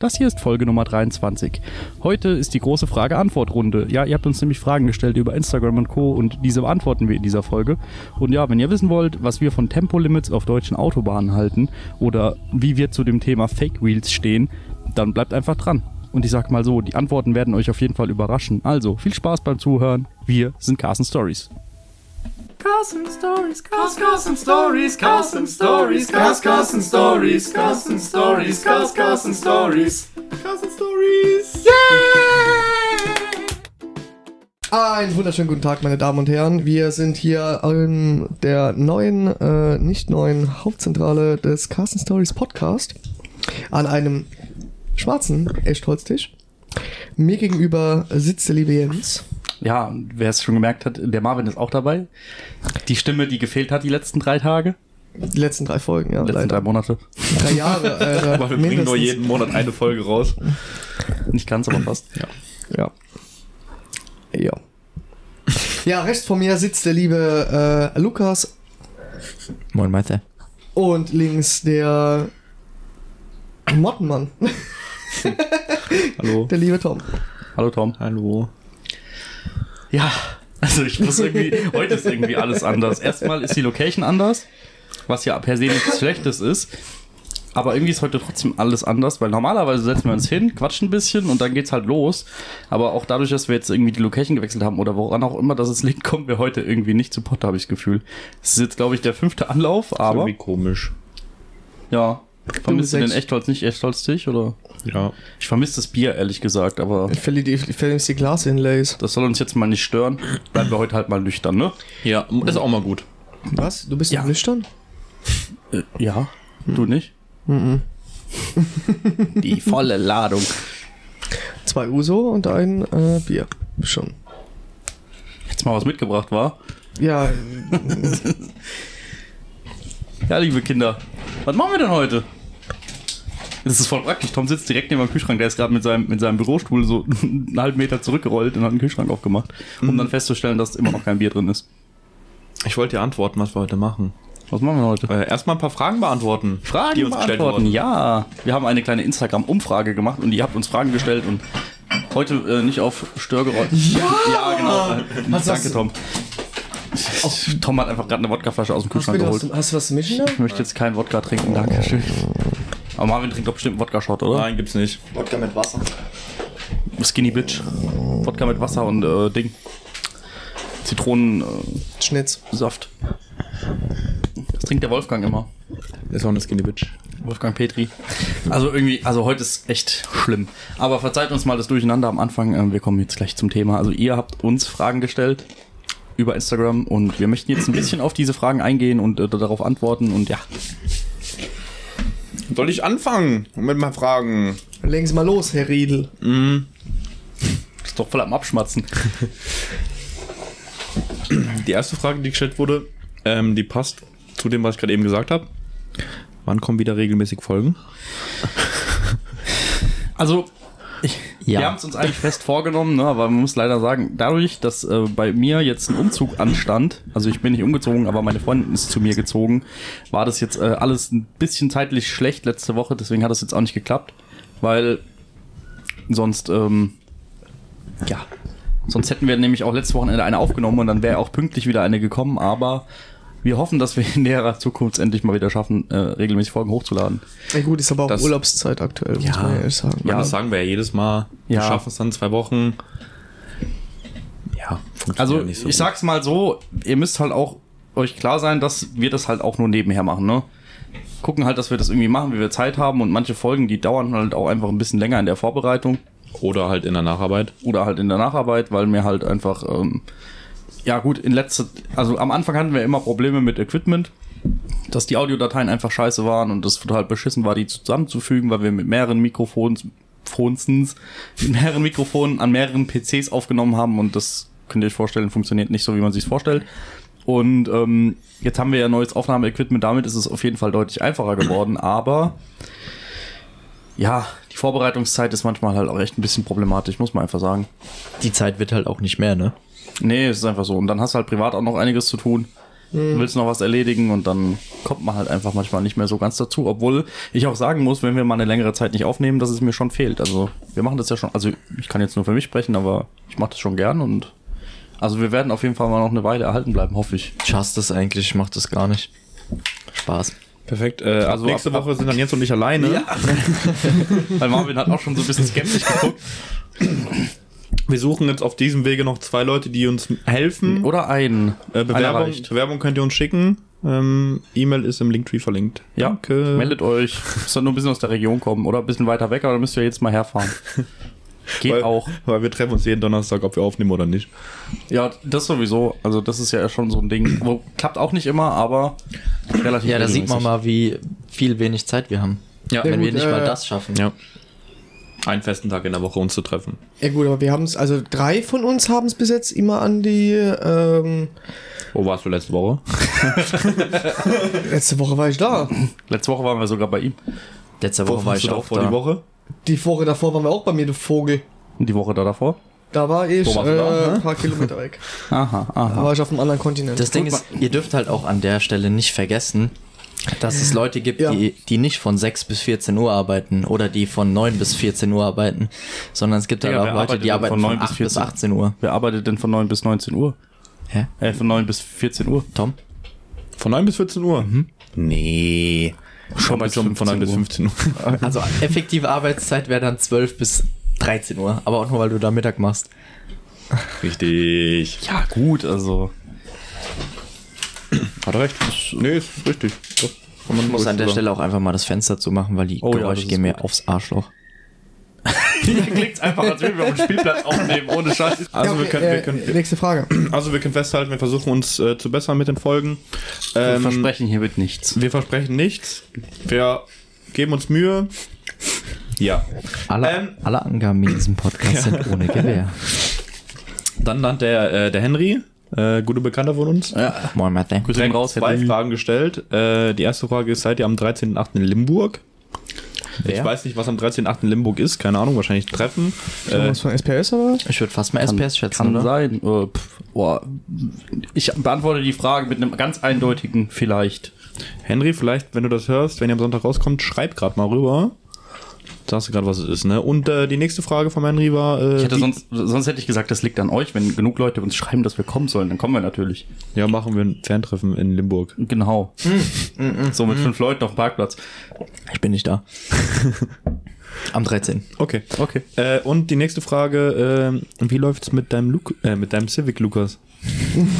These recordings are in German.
Das hier ist Folge Nummer 23. Heute ist die große Frage-Antwort-Runde. Ja, ihr habt uns nämlich Fragen gestellt über Instagram und Co. und diese beantworten wir in dieser Folge. Und ja, wenn ihr wissen wollt, was wir von Tempolimits auf deutschen Autobahnen halten oder wie wir zu dem Thema Fake Wheels stehen, dann bleibt einfach dran. Und ich sag mal so, die Antworten werden euch auf jeden Fall überraschen. Also, viel Spaß beim Zuhören. Wir sind Carsten Stories. Carson Stories, Cars, Carson Stories, Carson Stories, Cars, Carson Stories, Carson Stories, Cars, Carson Stories, Carson Stories. Einen wunderschönen guten Tag, meine Damen und Herren. Wir sind hier in der neuen, äh, nicht neuen Hauptzentrale des Carsten Stories Podcast an einem schwarzen Echtholztisch. Mir gegenüber sitzt der liebe Jens. Ja, wer es schon gemerkt hat, der Marvin ist auch dabei. Die Stimme, die gefehlt hat die letzten drei Tage, Die letzten drei Folgen, ja. die letzten drei leider. Monate. drei Jahre. Äh, Weil wir bringen nur mindestens. jeden Monat eine Folge raus. Nicht ganz, aber fast. Ja. Ja. Ja. Ja, rechts von mir sitzt der liebe äh, Lukas Moin, Meister. und links der Mottenmann, Hallo. der liebe Tom. Hallo Tom. Hallo. Ja, also ich muss irgendwie, heute ist irgendwie alles anders. Erstmal ist die Location anders, was ja per se nichts Schlechtes ist. Aber irgendwie ist heute trotzdem alles anders, weil normalerweise setzen wir uns hin, quatschen ein bisschen und dann geht's halt los. Aber auch dadurch, dass wir jetzt irgendwie die Location gewechselt haben oder woran auch immer, dass es liegt, kommen wir heute irgendwie nicht zu Potter, habe ich das Gefühl. Es ist jetzt, glaube ich, der fünfte Anlauf, aber Irgendwie komisch. ja. Vermisst du den sechs. Echtholz nicht Echtholz-Dich oder? Ja. Ich vermisse das Bier, ehrlich gesagt, aber Ich verliere die, ich verliere die Glas-Inlays. das soll uns jetzt mal nicht stören. Bleiben wir heute halt mal nüchtern, ne? Ja, ist auch mal gut. Was? Du bist Ja. nüchtern? Äh, ja, du nicht? Die volle Ladung. Zwei Uso und ein äh, Bier. Schon. Jetzt mal was mitgebracht war. Ja, Ja, liebe Kinder, was machen wir denn heute? Das ist voll praktisch. Tom sitzt direkt neben dem Kühlschrank. Der ist gerade mit seinem, mit seinem Bürostuhl so einen halben Meter zurückgerollt und hat den Kühlschrank aufgemacht, um dann festzustellen, dass immer noch kein Bier drin ist. Ich wollte dir antworten, was wir heute machen. Was machen wir heute? Äh, erstmal ein paar Fragen beantworten. Fragen die uns gestellt beantworten. wurden. Ja, wir haben eine kleine Instagram-Umfrage gemacht und ihr habt uns Fragen gestellt und heute äh, nicht auf Störgeräusch. Ja, ja genau. Äh, danke, hast du- Tom. Tom hat einfach gerade eine Wodkaflasche aus dem hast, Kühlschrank du, geholt. hast, du, hast was zu mischen? Ich möchte jetzt keinen Wodka trinken, danke schön. Aber Marvin trinkt doch bestimmt einen Wodka-Shot, oder? Nein, gibt's nicht. Wodka mit Wasser. Skinny Bitch. Wodka mit Wasser und äh, Ding. Zitronensaft. Schnitz. Saft. das trinkt der Wolfgang immer. Ist auch eine Skinny Bitch. Wolfgang Petri. Also irgendwie, also heute ist echt schlimm. Aber verzeiht uns mal das Durcheinander am Anfang. Ähm, Wir kommen jetzt gleich zum Thema. Also ihr habt uns Fragen gestellt über Instagram und wir möchten jetzt ein bisschen auf diese Fragen eingehen und äh, darauf antworten und ja. Soll ich anfangen mit mal Fragen? Legen Sie mal los, Herr Riedel. Ist doch voll am Abschmatzen. Die erste Frage, die gestellt wurde, ähm, die passt zu dem, was ich gerade eben gesagt habe. Wann kommen wieder regelmäßig Folgen? Also, ich, wir haben es uns eigentlich fest vorgenommen, ne, aber man muss leider sagen, dadurch, dass äh, bei mir jetzt ein Umzug anstand, also ich bin nicht umgezogen, aber meine Freundin ist zu mir gezogen, war das jetzt äh, alles ein bisschen zeitlich schlecht letzte Woche, deswegen hat das jetzt auch nicht geklappt, weil sonst, ähm, ja, sonst hätten wir nämlich auch letzte Wochenende eine aufgenommen und dann wäre auch pünktlich wieder eine gekommen, aber wir hoffen, dass wir in näherer Zukunft endlich mal wieder schaffen, äh, regelmäßig Folgen hochzuladen. Ja gut, ist aber auch Das- Urlaubszeit aktuell, muss Ja. man ehrlich sagen. Ja, Ja. das sagen wir ja jedes Mal. Ja. Wir schaffen es dann zwei Wochen. Ja, funktioniert Also nicht so ich gut. sag's mal so, ihr müsst halt auch euch klar sein, dass wir das halt auch nur nebenher machen, ne? Gucken halt, dass wir das irgendwie machen, wie wir Zeit haben und manche Folgen, die dauern halt auch einfach ein bisschen länger in der Vorbereitung Oder halt in der Nacharbeit. oder halt in der Nacharbeit, weil mir halt einfach, ähm, ja gut, in letzter, also am Anfang hatten wir immer Probleme mit Equipment, dass die Audiodateien einfach scheiße waren und das total beschissen war, die zusammenzufügen, weil wir mit mehreren Mikrofons, Phonsens, mit mehreren Mikrofonen an mehreren PCs aufgenommen haben und das könnt ihr euch vorstellen, funktioniert nicht so, wie man sich vorstellt. Und ähm, jetzt haben wir ja neues Aufnahmeequipment, damit ist es auf jeden Fall deutlich einfacher geworden, aber ja, die Vorbereitungszeit ist manchmal halt auch echt ein bisschen problematisch, muss man einfach sagen. Die Zeit wird halt auch nicht mehr, ne? Nee, es ist einfach so. Und dann hast du halt privat auch noch einiges zu tun. willst noch was erledigen und dann kommt man halt einfach manchmal nicht mehr so ganz dazu. Obwohl ich auch sagen muss, wenn wir mal eine längere Zeit nicht aufnehmen, dass es mir schon fehlt. Also wir machen das ja schon, also ich kann jetzt nur für mich sprechen, aber ich mache das schon gern und also wir werden auf jeden Fall mal noch eine Weile erhalten bleiben, hoffe ich. Ich hasse das eigentlich, ich mach das gar nicht. Spaß. Perfekt. Äh, also nächste ab- Woche sind dann Jens und ich alleine. Weil Marvin hat auch schon so ein bisschen skeptisch geguckt. Wir suchen jetzt auf diesem Wege noch zwei Leute, die uns helfen. Oder ein. Äh, Bewerbung. Bewerbung könnt ihr uns schicken. Ähm, E-Mail ist im Linktree verlinkt. Ja, Danke. meldet euch. Müsst ihr nur ein bisschen aus der Region kommen oder ein bisschen weiter weg, aber dann müsst ihr jetzt mal herfahren. Geht weil, auch. Weil wir treffen uns jeden Donnerstag, ob wir aufnehmen oder nicht. Ja, das sowieso. Also das ist ja schon so ein Ding. Wo, klappt auch nicht immer, aber relativ Ja, da sieht man mal, wie viel wenig Zeit wir haben. Ja. Wenn Ja, wir gut, nicht mal äh, das schaffen. Ja. Einen festen Tag in der Woche uns zu treffen. Ja gut, aber wir haben es, also drei von uns haben es bis jetzt immer an die, ähm, Wo warst du letzte Woche? letzte Woche war ich da. Letzte Woche waren wir sogar bei ihm. Letzte Woche war warst ich auch vor da. die Woche? Die Woche davor waren wir auch bei mir, du Vogel. Und die Woche da davor. Da war ich Wo du da? äh, ein paar Kilometer weg. Aha, Da aha. war ich auf einem anderen Kontinent. Das Ding ist, ihr dürft halt auch an der Stelle nicht vergessen, dass es Leute gibt, Ja. die, die nicht von 6 bis 14 Uhr arbeiten oder die von 9 bis 14 Uhr arbeiten, sondern es gibt halt Digga, auch Leute, die arbeiten von von 9 bis 8 bis 14? 18 Uhr. Wer arbeitet denn von 9 bis 19 Uhr? Hä? Äh, von 9 bis 14 Uhr. Tom? Von 9 bis 14 Uhr? Nee. Schon bei bis schon von 9 bis 15 15 Uhr. Also effektive Arbeitszeit wäre dann 12 bis 13 Uhr, aber auch nur, weil du da Mittag machst. Richtig. Ja, gut, also. Hat er recht. Nee, ist richtig. Doch, kann man Ich muss an der so Stelle auch einfach mal das Fenster zu machen, weil die Oh ja, Geräusche das ist gehen mir aufs Arschloch. Hier klingt's einfach, als würden wir auf dem Spielplatz aufnehmen, ohne Scheiß. Also, Ja, wir okay, können, äh, wir können, nächste Frage. also wir können festhalten, wir versuchen uns äh, zu bessern mit den Folgen. Wir Ähm, versprechen hiermit nichts. wir versprechen nichts. Wir geben uns Mühe. Ja. Alle, Ähm. alle Angaben in diesem Podcast sind ohne Gewähr. Dann hat der, äh, der Henry, äh, gute Bekannter von uns, Ja. Moin, Mathe. Grüße gehen raus, zwei. Fragen gestellt. Äh, die erste Frage ist, seid ihr am 13.8. in Limburg? Ich Wer? weiß nicht, was am 13.8. in Limburg ist, keine Ahnung, wahrscheinlich Treffen. Äh, was von SPS oder was? Ich würde fast mal Kann, SPS schätzen, kann oder? sein. Äh, pff, boah. Ich beantworte die Frage mit einem ganz eindeutigen vielleicht. Henry, vielleicht, wenn du das hörst, wenn ihr am Sonntag rauskommt, schreib gerade mal rüber. Sagst du gerade, was es ist, ne? Und äh, die nächste Frage von Henry war. Äh, Ich hätte sonst, sonst hätte ich gesagt, das liegt an euch. Wenn genug Leute uns schreiben, dass wir kommen sollen, dann kommen wir natürlich. Ja, machen wir ein Fantreffen in Limburg. Genau. so mit fünf Leuten auf dem Parkplatz. Ich bin nicht da. Am 13. Okay. Okay. Äh, und die nächste Frage, äh, wie läuft's mit deinem äh, mit deinem Civic, Lukas?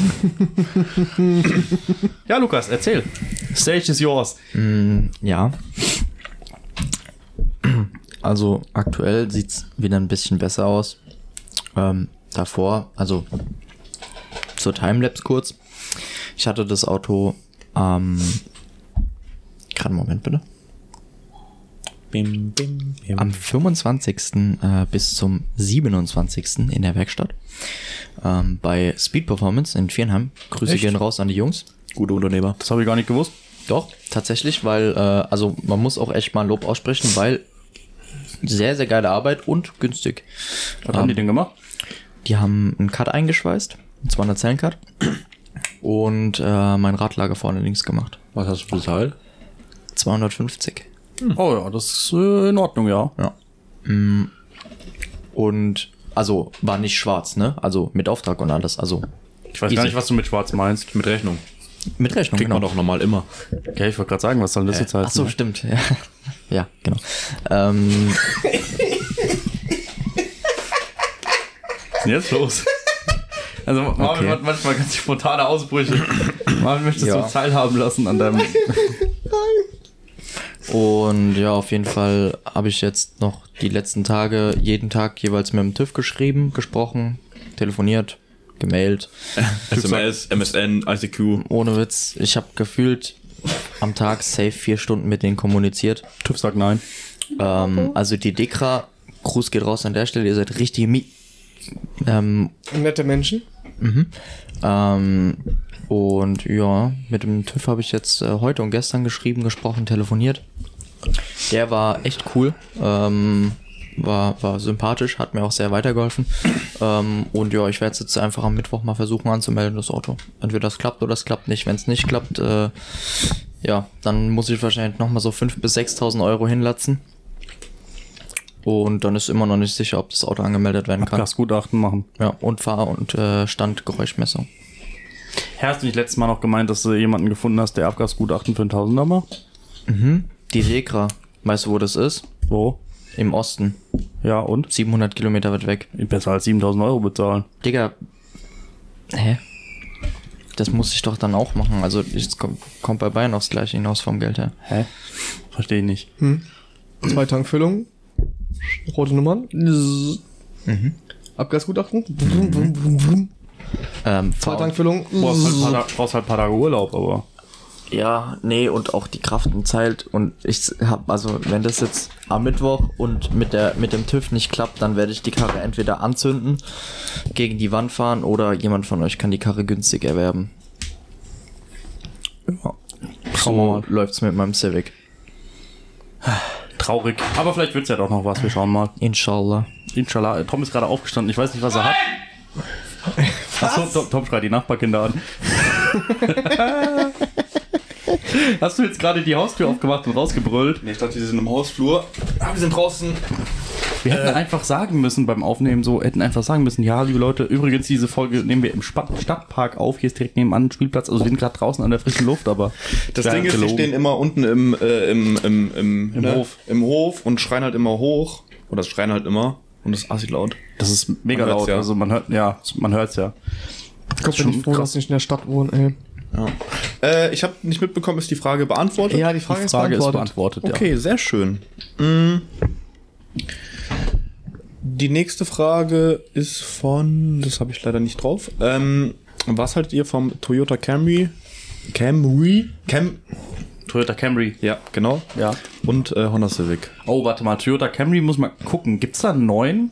Ja, Lukas, erzähl. Stage is yours. Ja. Also aktuell sieht's wieder ein bisschen besser aus. Ähm, davor, also zur Timelapse kurz. Ich hatte das Auto am gerade einen Moment bitte. Bim, bim, bim. Am 25. Äh, bis zum 27. in der Werkstatt. Ähm, bei Speed Performance in Vierenheim. Grüße Echt? gehen raus an die Jungs. Gute Unternehmer. Das habe ich gar nicht gewusst. Doch, tatsächlich, weil, äh, also man muss auch echt mal Lob aussprechen, weil sehr, sehr geile Arbeit und günstig. Was haben die denn gemacht? Die haben einen Cut eingeschweißt, einen 200 Zellen Cut und äh, mein Radlager vorne links gemacht. Was hast du bezahlt? 250. Oh ja, das ist äh, in Ordnung, ja. Ja. Mm. Und also war nicht schwarz, ne? Also mit Auftrag und alles. Also Ich weiß Easy. gar nicht, was du mit Schwarz meinst. Mit Rechnung. mit Rechnung, Kriegt genau. man doch normal immer. Okay, ich wollte gerade sagen, was soll das jetzt heißen? Ach so, ne? stimmt. Ja, ja genau. Ähm, Was ist denn jetzt los? Also Marvin Okay. hat manchmal ganz spontane Ausbrüche. Marvin möchtest Ja. du teilhaben lassen an deinem... Und ja, auf jeden Fall habe ich jetzt noch die letzten Tage jeden Tag jeweils mit dem TÜV geschrieben, gesprochen, telefoniert, gemailt. SMS, MSN, ICQ. Ohne Witz, ich habe gefühlt am Tag safe vier Stunden mit denen kommuniziert. TÜV sagt nein. Ähm, also die Dekra, Gruß geht raus an der Stelle, ihr seid richtig mi ähm, Nette Menschen. ähm, und ja, mit dem TÜV habe ich jetzt äh, heute und gestern geschrieben, gesprochen, telefoniert. Der war echt cool. Ähm, war, war sympathisch, hat mir auch sehr weitergeholfen. ähm, und ja, ich werde es jetzt einfach am Mittwoch mal versuchen anzumelden, das Auto. Entweder das klappt oder es klappt nicht. Wenn es nicht klappt, äh, ja, dann muss ich wahrscheinlich nochmal so 5.000 bis 6.000 Euro hinlatzen. Und dann ist immer noch nicht sicher, ob das Auto angemeldet werden kann. Abgasgutachten machen. Ja, und Fahr- und äh, Standgeräuschmessung. Herr, hast du nicht letztes Mal noch gemeint, dass du jemanden gefunden hast, der Abgasgutachten für einen Tausender macht? Die Regra, weißt du, wo das ist? Wo? Im Osten. Ja, und? 700 Kilometer weit weg. Besser als 7000 Euro bezahlen. Digga. Hä? Das muss ich doch dann auch machen. Also, es kommt, kommt bei Bayern aufs Gleiche hinaus vom Geld her. Hä? Verstehe ich nicht. Zwei Tankfüllungen. Rote Nummern. Abgasgutachten. Vrum, vrum, vrum. Ähm, Zwei Tankfüllungen. Halt, brauchst halt ein paar Tage Urlaub, aber. Ja, nee, und auch die Kraft und Zeit. Und ich hab, also, wenn das jetzt am Mittwoch und mit der, mit dem TÜV nicht klappt, dann werde ich die Karre entweder anzünden, gegen die Wand fahren oder jemand von euch kann die Karre günstig erwerben. Ja. Schauen wir So mal. läuft's mit meinem Civic. Traurig. Aber vielleicht wird's ja doch noch was. Wir schauen mal. Inshallah. Inshallah. Tom ist gerade aufgestanden. Ich weiß nicht, was er hat. Achso, Tom, Tom schreit die Nachbarkinder an. Hast du jetzt gerade die Haustür aufgemacht und rausgebrüllt? Nee, ich dachte, die sind im Hausflur. Ah, wir sind draußen. Wir hätten einfach sagen müssen beim Aufnehmen so, hätten einfach sagen müssen, ja, liebe Leute, übrigens, diese Folge nehmen wir im Spa Stadtpark auf, hier ist direkt nebenan ein Spielplatz, also wir sind gerade draußen an der frischen Luft, aber Das Ding ist, die gelogen. stehen immer unten im, äh, im, im, im, Im ne? Hof. im Hof und schreien halt immer hoch. Oder schreien halt immer. Und das ist assi laut. das ist mega laut, ja. also man hört, ja, man hört's ja. Gott, bin ich froh, dass ich nicht in der Stadt wohne, ey. Ja. Äh, ich habe nicht mitbekommen, ist die Frage beantwortet? Ja, die Frage, Die Frage ist ist beantwortet. beantwortet, Okay, sehr schön. Mm. Die nächste Frage ist von, das habe ich leider nicht drauf. Ähm, was haltet ihr vom Toyota Camry? Camry? Cam Toyota Camry. ja, genau. Ja. Und äh, Honda Civic. Oh, warte mal, Toyota Camry muss mal gucken. Gibt's da einen neuen?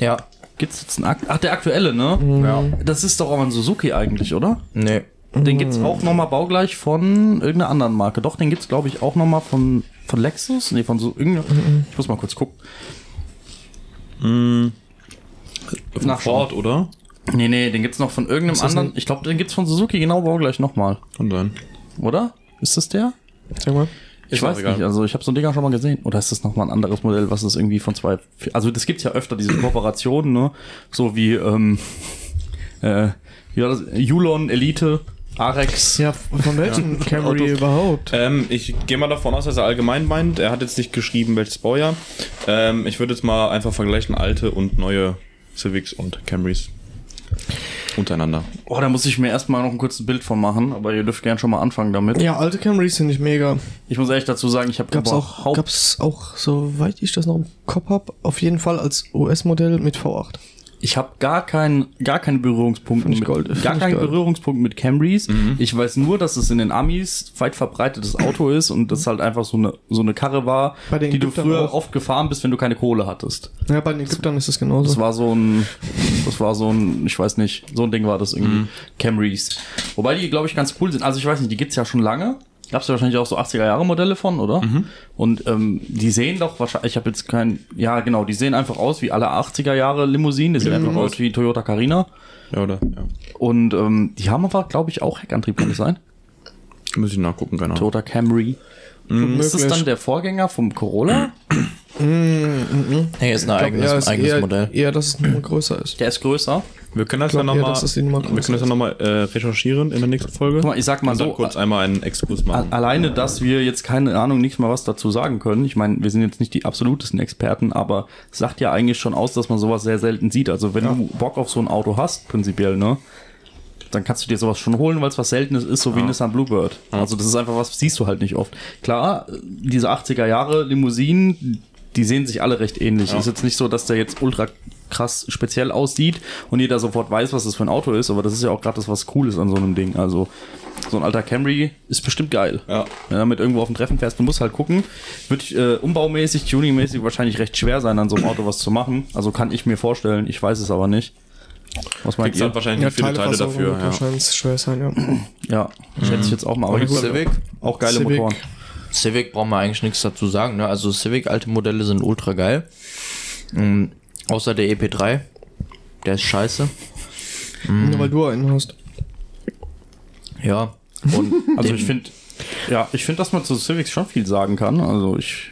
Ja. Gibt's jetzt einen Akt Ach, der aktuelle, ne? Ja. Das ist doch auch ein Suzuki eigentlich, oder? Nee. Den gibt's auch nochmal baugleich von irgendeiner anderen Marke. Doch, den gibt's glaube ich auch nochmal von von Lexus, nee, von so irgendeiner. Ich muss mal kurz gucken. Von Nachschauen. Ford, oder? Nee, nee, den gibt's noch von irgendeinem anderen. Ich glaube, den gibt's von Suzuki genau baugleich nochmal, Kann sein. oder? Ist das der? Sag mal. Ich Ist weiß nicht, also ich habe so ein Dinger schon mal gesehen. Oder ist das nochmal ein anderes Modell, was ist irgendwie von zwei. Also das gibt's ja öfter, diese Kooperationen, ne? So wie, ähm, äh, wie war das? Yulon, Elite, Arex. Ja, von welchen Camry Autos. überhaupt? Ähm, ich gehe mal davon aus, dass er allgemein meint. Er hat jetzt nicht geschrieben, welches Baujahr. Ähm, ich würde jetzt mal einfach vergleichen alte und neue Civics und Camrys untereinander. Oh, da muss ich mir erstmal noch ein kurzes Bild von machen, aber ihr dürft gern schon mal anfangen damit. Ja, alte Camrys finde ich mega. Ich muss ehrlich dazu sagen, ich habe Gab's auch, überhaupt gab's auch, soweit ich das noch im Kopf hab, auf jeden Fall als US-Modell mit V8. Ich habe gar keinen, gar keine Berührungspunkte Find ich mit, gold, gar keinen. Berührungspunkt mit Camrys. Ich weiß nur, dass es in den Amis weit verbreitetes Auto ist und das halt einfach so eine so eine Karre war, Bei den die du früher auch. oft gefahren bist, wenn du keine Kohle hattest. Ja, bei den Ägyptern ist es genauso. Das war so ein, das war so ein, ich weiß nicht, so ein Ding war das irgendwie. Camrys. Wobei die, glaube ich, ganz cool sind. Also ich weiß nicht, die gibt's ja schon lange. Gab's ja wahrscheinlich auch so 80er Jahre Modelle von, oder? Und ähm, die sehen doch wahrscheinlich, ich habe jetzt kein, ja genau, die sehen einfach aus wie alle 80er Jahre Limousinen. Die sehen einfach aus wie Toyota Carina. Ja, oder? Ja. Und ähm, die haben aber, glaube ich, auch Heckantrieb, kann das sein? Muss ich nachgucken, Ahnung. Toyota Camry. Ist das dann der Vorgänger vom Corolla? Nee, ist ein eigenes, ja, ist eigenes eher, Modell. eher, dass es nochmal größer ist. Der ist größer. Wir können das glaub ja nochmal wir können das ja noch mal, äh, recherchieren in der nächsten Folge. Guck mal, ich sag mal so, kurz einmal einen Exkurs machen. Alleine, dass wir jetzt keine Ahnung, nicht mal was dazu sagen können. Ich meine, wir sind jetzt nicht die absolutesten Experten, aber es sagt ja eigentlich schon aus, dass man sowas sehr selten sieht. Also wenn du Bock auf so ein Auto hast, prinzipiell, ne? Dann kannst du dir sowas schon holen, weil es was Seltenes ist, so wie Nissan Bluebird. Also das ist einfach was, siehst du halt nicht oft. Klar, diese 80er Jahre Limousinen, die sehen sich alle recht ähnlich. Ist jetzt nicht so, dass der jetzt ultra krass speziell aussieht und jeder sofort weiß, was das für ein Auto ist, aber das ist ja auch gerade das, was cool ist an so einem Ding. Also so ein alter Camry ist bestimmt geil. Ja. Wenn du damit irgendwo auf dem Treffen fährst, du musst halt gucken. Wird äh, umbaumäßig, tuningmäßig wahrscheinlich recht schwer sein, an so einem Auto was zu machen. Also kann ich mir vorstellen, ich weiß es aber nicht. Was meint Kriegst halt ihr? wahrscheinlich nicht viele Teile dafür. Ja. wahrscheinlich schwer sein, ja. Ja, schätze ich jetzt auch mal. Aber gut, Civic? auch geile Civic. Motoren. Civic brauchen wir eigentlich nichts dazu sagen. Ne? Also Civic, alte Modelle sind ultra geil. Ähm, außer der EP3. Der ist scheiße. Nur weil du einen hast. Ja. Und Also ich finde, ja, ich finde, dass man zu Civics schon viel sagen kann. Also ich,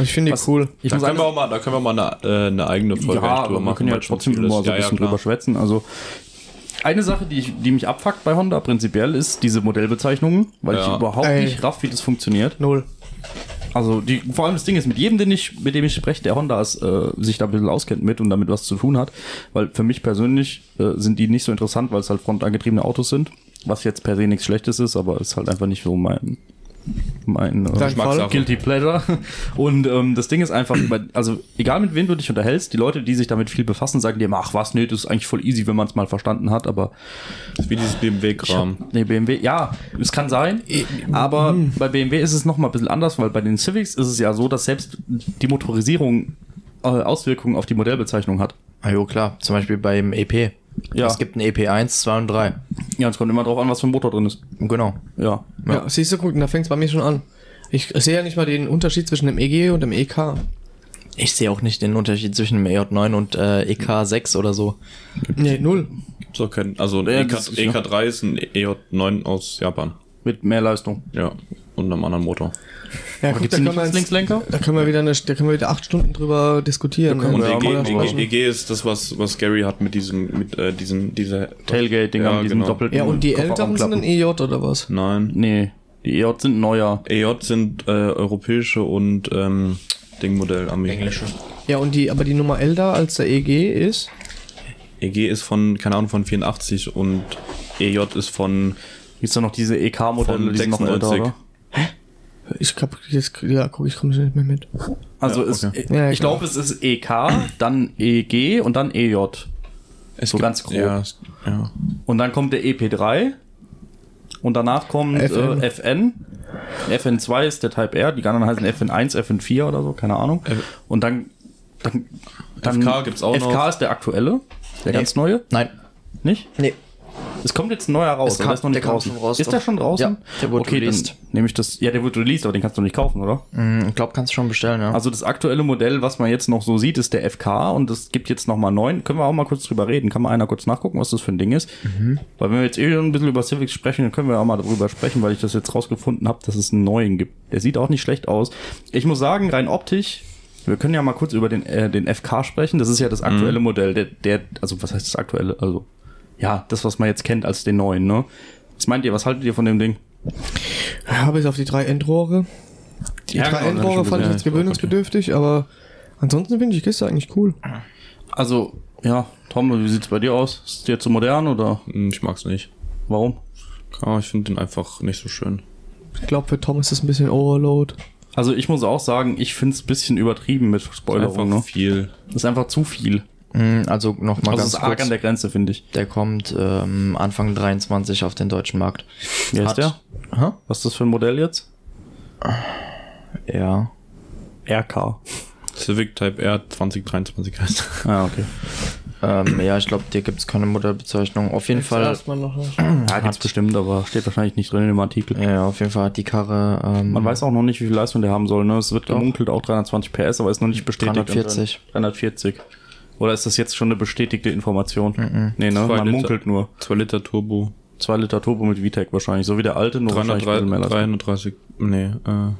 Ich finde die Was- cool. ich Da muss können, wir auch mal, da können wir mal eine, äh, eine eigene Folge ja, aber wir können ja trotzdem immer so ein bisschen klar. drüber schwätzen. Also eine Sache, die, ich, die mich abfuckt bei Honda prinzipiell, ist diese Modellbezeichnungen, weil ich Ja. überhaupt Ey. nicht raff, wie das funktioniert. Null. Also die, vor allem das Ding ist, mit jedem, den ich, mit dem ich spreche, der Honda ist, äh, sich da ein bisschen auskennt mit und damit was zu tun hat, weil für mich persönlich äh, sind die nicht so interessant, weil es halt frontangetriebene Autos sind, was jetzt per se nichts Schlechtes ist, aber ist halt einfach nicht so mein mein äh. Guilty Pleasure. Und ähm, das Ding ist einfach, also egal mit wem du dich unterhältst, die Leute, die sich damit viel befassen, sagen dir immer, ach was, nee, das ist eigentlich voll easy, wenn man es mal verstanden hat, aber Das ist wie dieses BMW-Kram. Nee, BMW, ja, es kann sein, aber bei BMW ist es noch mal ein bisschen anders, weil bei den Civics ist es ja so, dass selbst die Motorisierung äh, Auswirkungen auf die Modellbezeichnung hat. Ah jo, klar. Zum Beispiel beim EP. Ja. Es gibt ein EP 1, 2 und 3. Ja, es kommt immer drauf an, was für ein Motor drin ist. Genau. Ja. Ja, siehst du, guck, da fängt es bei mir schon an. Ich sehe ja nicht mal den Unterschied zwischen dem EG und dem EK. Ich sehe auch nicht den Unterschied zwischen dem EJ9 und äh, EK6 oder so. Nee, null. So kein, also ein Ja, EK, das ist- EK3 ist ein EJ9 aus Japan. Mit mehr Leistung. Ja. Und einem anderen Motor. Ja, guck, da, können wir jetzt, Linkslenker? da können wir wieder eine, da können wir wieder acht Stunden drüber diskutieren. Und EG, EG, ist das, was, was Gary hat mit diesem, mit äh, diesen, dieser Tailgate-Dinger Ja, mit diesem genau. doppelten ja, und die älteren sind ein. EJ oder was? Nein. Nee, die EJ sind neuer. EJ sind äh, europäische und ähm, Dingmodell Ami. Ja, und die, aber die Nummer älter als der EG ist? EG ist von, keine Ahnung, von 84 und EJ ist von Gibt's da noch diese EK-Modelle, Von die sind noch älter, 96. oder? Ich glaube, jetzt, ja, guck, ich komme nicht mehr mit. Also Ja, es, okay. Ja, ich klar. glaube, es ist EK, dann EG und dann EJ. es So gibt- ganz grob. Ja, es- ja. Und dann kommt der EP3 und danach kommt FN. Äh, FN. FN2 ist der Type R, die anderen heißen FN1, FN4 oder so, keine Ahnung. Und dann, dann, dann FK gibt's auch FK noch. ist der aktuelle, der Nee. ganz neue, Nein. nicht? Nee. Es kommt jetzt ein neuer raus, Es kam- ist noch nicht draußen. schon raus, ist der schon draußen? Ja, der wurde okay, released. dann nehme ich das. Ja, der wird released, aber den kannst du nicht kaufen, oder? Hm, Ich glaube, kannst du schon bestellen, ja. Also das aktuelle Modell, was man jetzt noch so sieht, ist der FK und es gibt jetzt noch mal neun. Können wir auch mal kurz drüber reden? Kann mal einer kurz nachgucken, was das für ein Ding ist? Weil wenn wir jetzt eh ein bisschen über Civics sprechen, dann können wir auch mal darüber sprechen, weil ich das jetzt rausgefunden habe, dass es einen neuen gibt. Der sieht auch nicht schlecht aus. Ich muss sagen, rein optisch, wir können ja mal kurz über den, äh, den FK sprechen. Das ist ja das aktuelle Modell. Der, der, also was heißt das aktuelle? Also ja, das, was man jetzt kennt als den neuen, ne? Was meint ihr? Was haltet ihr von dem Ding? Ja, bis auf die drei Endrohre. Die Ja, drei genau, Endrohre schon fand ich jetzt gewöhnungsbedürftig, aber ansonsten finde ich die Kiste eigentlich cool. Also, ja, Tom, wie sieht's bei dir aus? Ist dir zu modern oder Hm, Ich mag's nicht. warum? Ja, ich finde den einfach nicht so schön. Ich glaube, für Tom ist das ein bisschen Overload. Also ich muss auch sagen, ich find's ein bisschen übertrieben mit Einfach Spoilerung. Ne? viel. Das ist einfach zu viel. Hm, also noch mal Also es ganz ist arg kurz. an der Grenze, finde ich. Der kommt ähm, Anfang 23 auf den deutschen Markt. Wer ist Hat- der? Hä? Was ist das für ein Modell jetzt? Ja. RK. Civic Type R 2023 heißt. Ah, okay. Ähm, ja, ich glaube, dir gibt's keine Modellbezeichnung. Auf jeden Fall. Erstmal noch. Ja, gibt's bestimmt, aber steht wahrscheinlich nicht drin in dem Artikel. Ja, auf jeden Fall hat die Karre ähm, Man weiß auch noch nicht, wie viel Leistung der haben soll. Ne? Es wird gemunkelt auch 320 PS, aber ist noch nicht bestätigt. 340. 340. Oder ist das jetzt schon eine bestätigte Information? Nee, ne? Zwei Man Liter. munkelt nur. 2 Liter Turbo. 2 Liter Turbo mit VTEC wahrscheinlich. So wie der alte, nur wahrscheinlich ein bisschen mehr 330, Leistung. 330, nee, äh,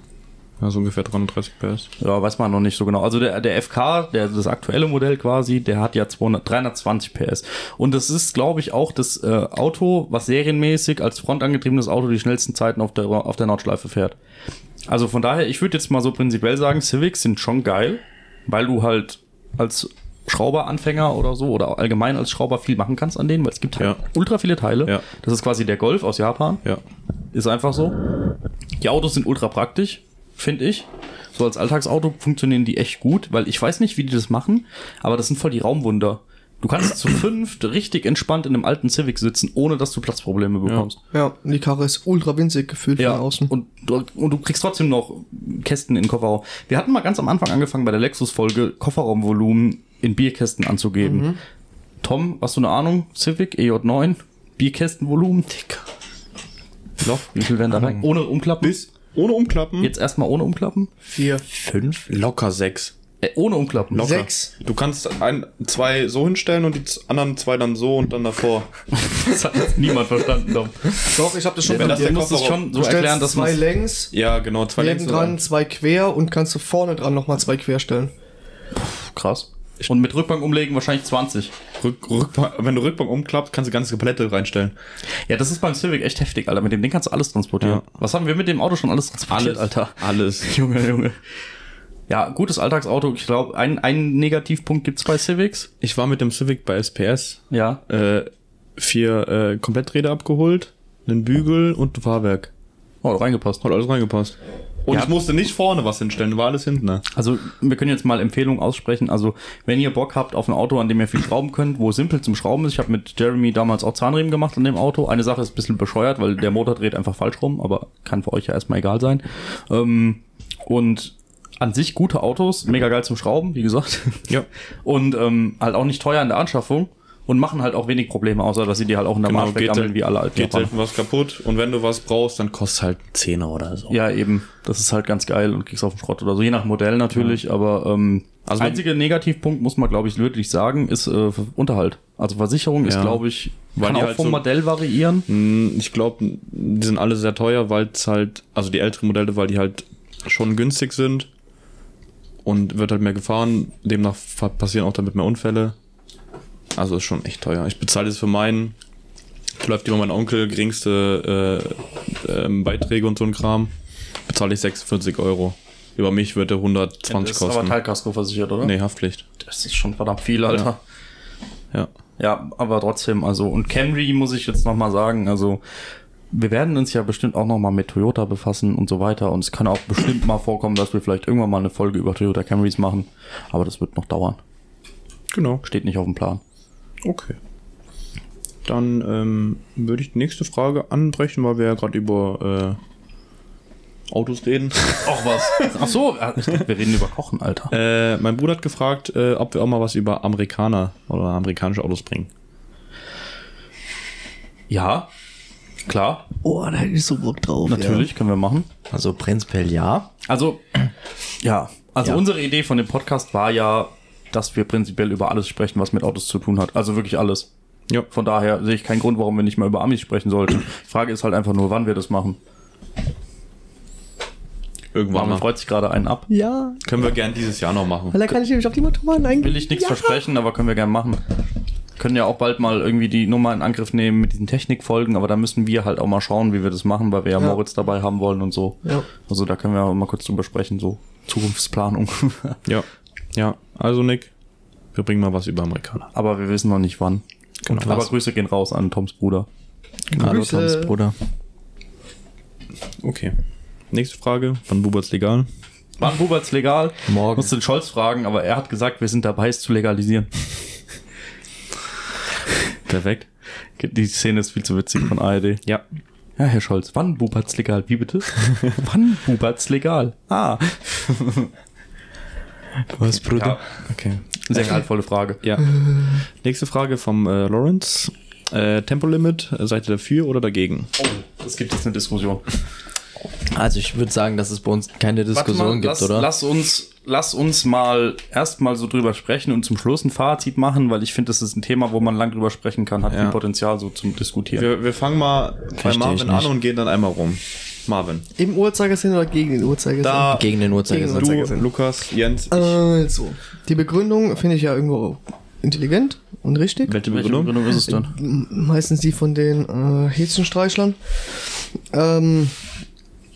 ja, so ungefähr 330 PS. Ja, weiß man noch nicht so genau. Also der, der FK, der, das aktuelle Modell quasi, der hat ja 200, 320 PS. Und das ist, glaube ich, auch das äh, Auto, was serienmäßig als frontangetriebenes Auto die schnellsten Zeiten auf der, auf der Nordschleife fährt. Also von daher, ich würde jetzt mal so prinzipiell sagen, Civics sind schon geil, weil du halt als Schrauberanfänger oder so oder allgemein als Schrauber viel machen kannst an denen, weil es gibt halt Ja. ultra viele Teile. Ja. Das ist quasi der Golf aus Japan. Ja. Ist einfach so. Die Autos sind ultra praktisch, finde ich. So als Alltagsauto funktionieren die echt gut, weil ich weiß nicht, wie die das machen, aber das sind voll die Raumwunder. Du kannst zu fünft richtig entspannt in einem alten Civic sitzen, ohne dass du Platzprobleme bekommst. Ja, und die Karre ist ultra winzig gefühlt Ja, von außen. und du, und du kriegst trotzdem noch Kästen in den Kofferraum. Wir hatten mal ganz am Anfang angefangen bei der Lexus-Folge Kofferraumvolumen in Bierkästen anzugeben. Tom, hast du eine Ahnung? Civic, EJ9, Bierkästenvolumen? Dicker. Doch, wie viel werden da rein? Ohne Umklappen? Bis ohne Umklappen. Jetzt erstmal ohne Umklappen? Vier. fünf. locker 6. Äh, ohne Umklappen. Locker. Sechs. Du kannst ein, zwei so hinstellen und die anderen zwei dann so und dann davor. Das hat jetzt niemand verstanden. Dom. Doch, ich habe das schon Wenn das der Du musst es schon so erklären, dass zwei längs, Ja, genau, zwei neben längs dran zwei quer und kannst du vorne dran nochmal zwei quer stellen. krass. Und mit Rückbank umlegen wahrscheinlich 20. Rück, Rückbank, wenn du Rückbank umklappst, kannst du ganze Palette reinstellen. Ja, das ist beim Civic echt heftig, Alter. Mit dem Ding kannst du alles transportieren. Ja. Was haben wir mit dem Auto schon alles transportiert, Alter? Alles. Junge, Junge. Ja, gutes Alltagsauto. Ich glaube, ein, einen Negativpunkt gibt's bei Civics. Ich war mit dem Civic bei SPS, Ja. äh, vier äh, Kompletträder abgeholt, einen Bügel und ein Fahrwerk. Oh, hat reingepasst. Hat alles reingepasst. Und Ja. ich musste nicht vorne was hinstellen, war alles hinten. Ne? Also, wir können jetzt mal Empfehlungen aussprechen. Also, wenn ihr Bock habt auf ein Auto, an dem ihr viel schrauben könnt, wo simpel zum Schrauben ist. Ich habe mit Jeremy damals auch Zahnriemen gemacht an dem Auto. Eine Sache ist ein bisschen bescheuert, weil der Motor dreht einfach falsch rum, aber kann für euch ja erstmal egal sein. Ähm, und an sich gute Autos, mega geil zum Schrauben, wie gesagt. Ja. Und ähm, halt auch nicht teuer in der Anschaffung und machen halt auch wenig Probleme, außer dass sie die halt auch in der Genau, Marsch weggammeln, wie alle alten geht Japaner. selten was kaputt. Und wenn du was brauchst, dann kostet halt 10 oder so. Ja, eben. Das ist halt ganz geil und kriegst auf den Schrott oder so, je nach Modell natürlich, aber ähm, Also- einziger Negativpunkt, muss man glaube ich wirklich sagen, ist äh, Unterhalt. Also Versicherung ist Ja. glaube ich, Weil kann auch halt vom so- Modell variieren. Hm, Ich glaube, die sind alle sehr teuer, weil es halt, also die älteren Modelle, weil die halt schon günstig sind und wird halt mehr gefahren. Demnach passieren auch damit mehr Unfälle. Also ist schon echt teuer. Ich bezahle jetzt für meinen, läuft immer mein Onkel, geringste äh, ähm, Beiträge und so ein Kram, bezahle ich 46 Euro. Über mich wird er 120 ist aber kosten. Teilkasko versichert, oder? Nee, Haftpflicht. Das ist schon verdammt viel, Alter. Ja. Ja, aber trotzdem, also, und Camry muss ich jetzt nochmal sagen, also, wir werden uns ja bestimmt auch nochmal mit Toyota befassen und so weiter. Und es kann auch bestimmt mal vorkommen, dass wir vielleicht irgendwann mal eine Folge über Toyota Camrys machen. Aber das wird noch dauern. Genau. Steht nicht auf dem Plan. Okay. Dann ähm, würde ich die nächste Frage anbrechen, weil wir ja gerade über äh, Autos reden. Ach was. Ach so, wir reden über Kochen, Alter. äh, mein Bruder hat gefragt, äh, ob wir auch mal was über Amerikaner oder amerikanische Autos bringen. Ja, klar, Oh, da hätte ich so Bock drauf. natürlich, können wir machen. Also prinzipiell ja. Also, ja, also Ja. unsere Idee von dem Podcast war ja, dass wir prinzipiell über alles sprechen, was mit Autos zu tun hat. Also wirklich alles. Ja. Von daher sehe ich keinen Grund, warum wir nicht mal über Amis sprechen sollten. Die Frage ist halt einfach nur, wann wir das machen. Irgendwann mal. freut sich gerade einen ab. Ja, Können wir gern dieses Jahr noch machen. weil da kann ich nämlich auf die Motoren eingehen. Will ich nichts ja. versprechen, aber können wir gerne machen. Können ja auch bald mal irgendwie die Nummer in Angriff nehmen mit diesen Technikfolgen, aber da müssen wir halt auch mal schauen, wie wir das machen, weil wir ja, Ja. Moritz dabei haben wollen und so. Ja. Also da können wir auch mal kurz drüber sprechen, so Zukunftsplanung. Ja. Ja. Also Nick, wir bringen mal was über Amerikaner. aber wir wissen noch nicht wann. Genau. Aber Grüße gehen raus an Toms Bruder. Hallo Grüße. Toms Bruder. Okay. Nächste Frage. Wann Bubert's legal? Wann Bubert's legal? Morgen. Musst den Scholz fragen, aber er hat gesagt, wir sind dabei, es zu legalisieren. Perfekt. Die Szene ist viel zu witzig von ARD. Ja. Ja, Herr Scholz, wann Bubert's legal? Wie bitte? wann Bubert's legal? Ah, Was, Bruder? ja, Okay. sehr gehaltvolle Frage. Ja. Nächste Frage vom äh, Lawrence. Äh, Tempolimit, äh, seid ihr dafür oder dagegen? Oh, es gibt jetzt eine Diskussion. Also ich würde sagen, dass es bei uns keine Diskussion gibt, lass, oder? Lass uns, lass uns mal erstmal so drüber sprechen und zum Schluss ein Fazit machen, weil ich finde, das ist ein Thema, wo man lang drüber sprechen kann, hat Ja. viel Potenzial so zum Diskutieren. Wir, wir fangen mal bei Versteh ich Marvin an und gehen dann einmal rum. Marvin. Im Uhrzeigersinn oder gegen den Uhrzeigersinn? Da Gegen den Uhrzeigersinn. Gegen du. Lukas, Jens, ich. Also, die Begründung finde ich ja irgendwo intelligent und richtig. Welche Welche Begründung? Begründung ist es denn? M- Meistens die von den äh, Häschenstreichlern. Ähm,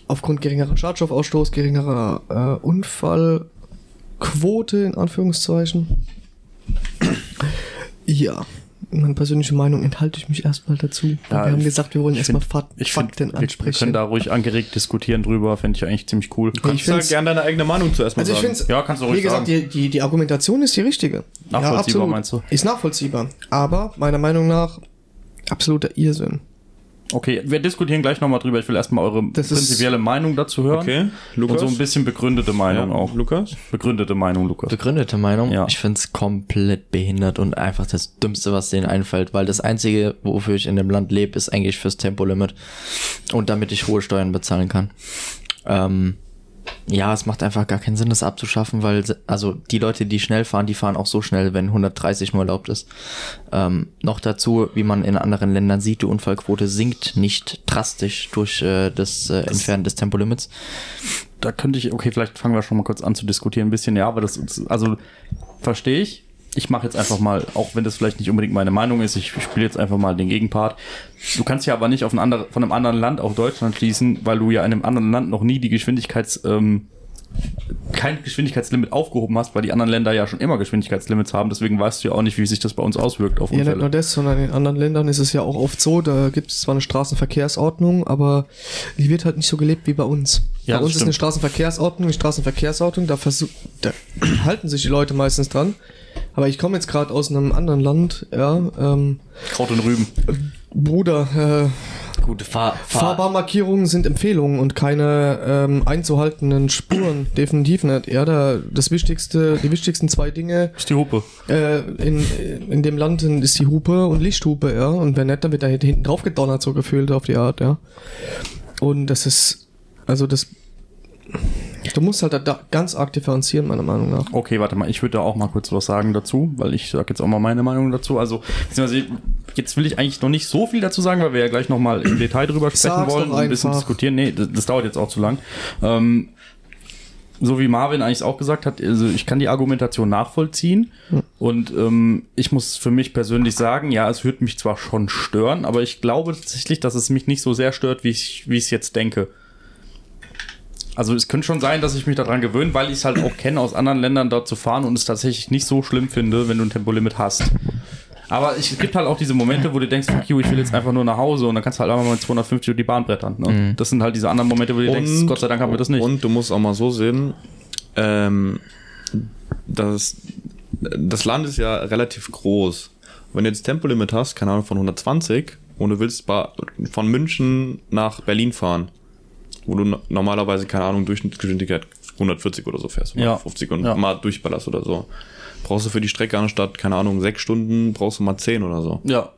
aufgrund geringerer Schadstoffausstoß, geringerer äh, Unfallquote, in Anführungszeichen. Ja, meine persönliche Meinung enthalte ich mich erstmal dazu. Ja, wir haben gesagt, wir wollen erstmal find- Fak Ich finde, Fakten wir, wir können ansprechen. da ruhig angeregt diskutieren drüber, fände ich eigentlich ziemlich cool. ich Kannst du find's- gerne deine eigene Meinung zuerst mal also ich sagen. finde Ja, kannst du ruhig Wie gesagt, sagen. die, die, die Argumentation ist die richtige. Nachvollziehbar, meinst du? Ist nachvollziehbar. Aber meiner Meinung nach absoluter Irrsinn. Okay, wir diskutieren gleich nochmal drüber. Ich will erstmal eure Das ist- prinzipielle Meinung dazu hören. Okay, Und Lukas. so ein bisschen begründete Meinung ja, auch. Lukas? Begründete Meinung, Lukas. Begründete Meinung, Ja. ich finde es komplett behindert und einfach das Dümmste, was denen einfällt, weil das Einzige, wofür ich in dem Land lebe, ist eigentlich fürs Tempolimit und damit ich hohe Steuern bezahlen kann. Ähm, ja, es macht einfach gar keinen Sinn, das abzuschaffen, weil, also die Leute, die schnell fahren, die fahren auch so schnell, wenn 130 nur erlaubt ist. Ähm, noch dazu, wie man in anderen Ländern sieht, die Unfallquote sinkt nicht drastisch durch äh, das äh, Entfernen des Tempolimits. da könnte ich, okay, vielleicht fangen wir schon mal kurz an zu diskutieren, ein bisschen, ja, aber das, also verstehe ich. Ich mache jetzt einfach mal, auch wenn das vielleicht nicht unbedingt meine Meinung ist, ich spiele jetzt einfach mal den Gegenpart. Du kannst ja aber nicht auf ein andere, von einem anderen Land auf Deutschland schließen, weil du ja in einem anderen Land noch nie die Geschwindigkeits, ähm, kein Geschwindigkeitslimit aufgehoben hast, weil die anderen Länder ja schon immer Geschwindigkeitslimits haben. Deswegen weißt du ja auch nicht, wie sich das bei uns auswirkt auf Ja, nicht nur Unfälle. das, sondern in anderen Ländern ist es ja auch oft so, da gibt es zwar eine Straßenverkehrsordnung, aber die wird halt nicht so gelebt wie bei uns. Ja, bei uns ist eine stimmt. Straßenverkehrsordnung, eine Straßenverkehrsordnung, da, versuch, da halten sich die Leute meistens dran. Aber ich komme jetzt gerade aus einem anderen Land, ja, ähm, Kraut und Rüben. Bruder, äh, Gute Fahr Fahrbahnmarkierungen sind Empfehlungen und keine ähm, einzuhaltenden Spuren, definitiv nicht. Ja, da, das wichtigste, die wichtigsten zwei Dinge ist die Hupe. äh, in, in dem Land ist die Hupe und Lichthupe, ja. Und wenn nicht, dann wird da hinten drauf gedonnert, so gefühlt auf die Art, ja. Und das ist, also das, du musst halt da, ganz arg differenzieren, meiner Meinung nach. Okay, warte mal, ich würde da auch mal kurz was sagen dazu, weil ich sage jetzt auch mal meine Meinung dazu. Also, jetzt will ich eigentlich noch nicht so viel dazu sagen, weil wir ja gleich nochmal im Detail drüber sprechen Sag's wollen und ein bisschen diskutieren. Nee, das, das dauert jetzt auch zu lang. Ähm, so wie Marvin eigentlich auch gesagt hat, also ich kann die Argumentation nachvollziehen und ähm, ich muss für mich persönlich sagen, ja, es würde mich zwar schon stören, aber ich glaube tatsächlich, dass es mich nicht so sehr stört, wie ich wie ich es jetzt denke. Also es könnte schon sein, dass ich mich daran gewöhne, weil ich es halt auch kenne, aus anderen Ländern dort zu fahren und es tatsächlich nicht so schlimm finde, wenn du ein Tempolimit hast. Aber ich, es gibt halt auch diese Momente, wo du denkst, fuck you, ich will jetzt einfach nur nach Hause und dann kannst du halt einfach mal mit 250 durch die Bahn brettern. Ne? Das sind halt diese anderen Momente, wo du denkst, Gott sei Dank haben wir das nicht. Und du musst auch mal so sehen, ähm, das, das Land ist ja relativ groß. Wenn du jetzt Tempolimit hast, keine Ahnung, von 120 und du willst von München nach Berlin fahren, wo du no- normalerweise, keine Ahnung, Durchschnittsgeschwindigkeit 140 oder so fährst, Ja. 150 und Ja. mal durchballerst oder so. Brauchst du für die Strecke anstatt, keine Ahnung, sechs Stunden, brauchst du mal zehn oder so. ja.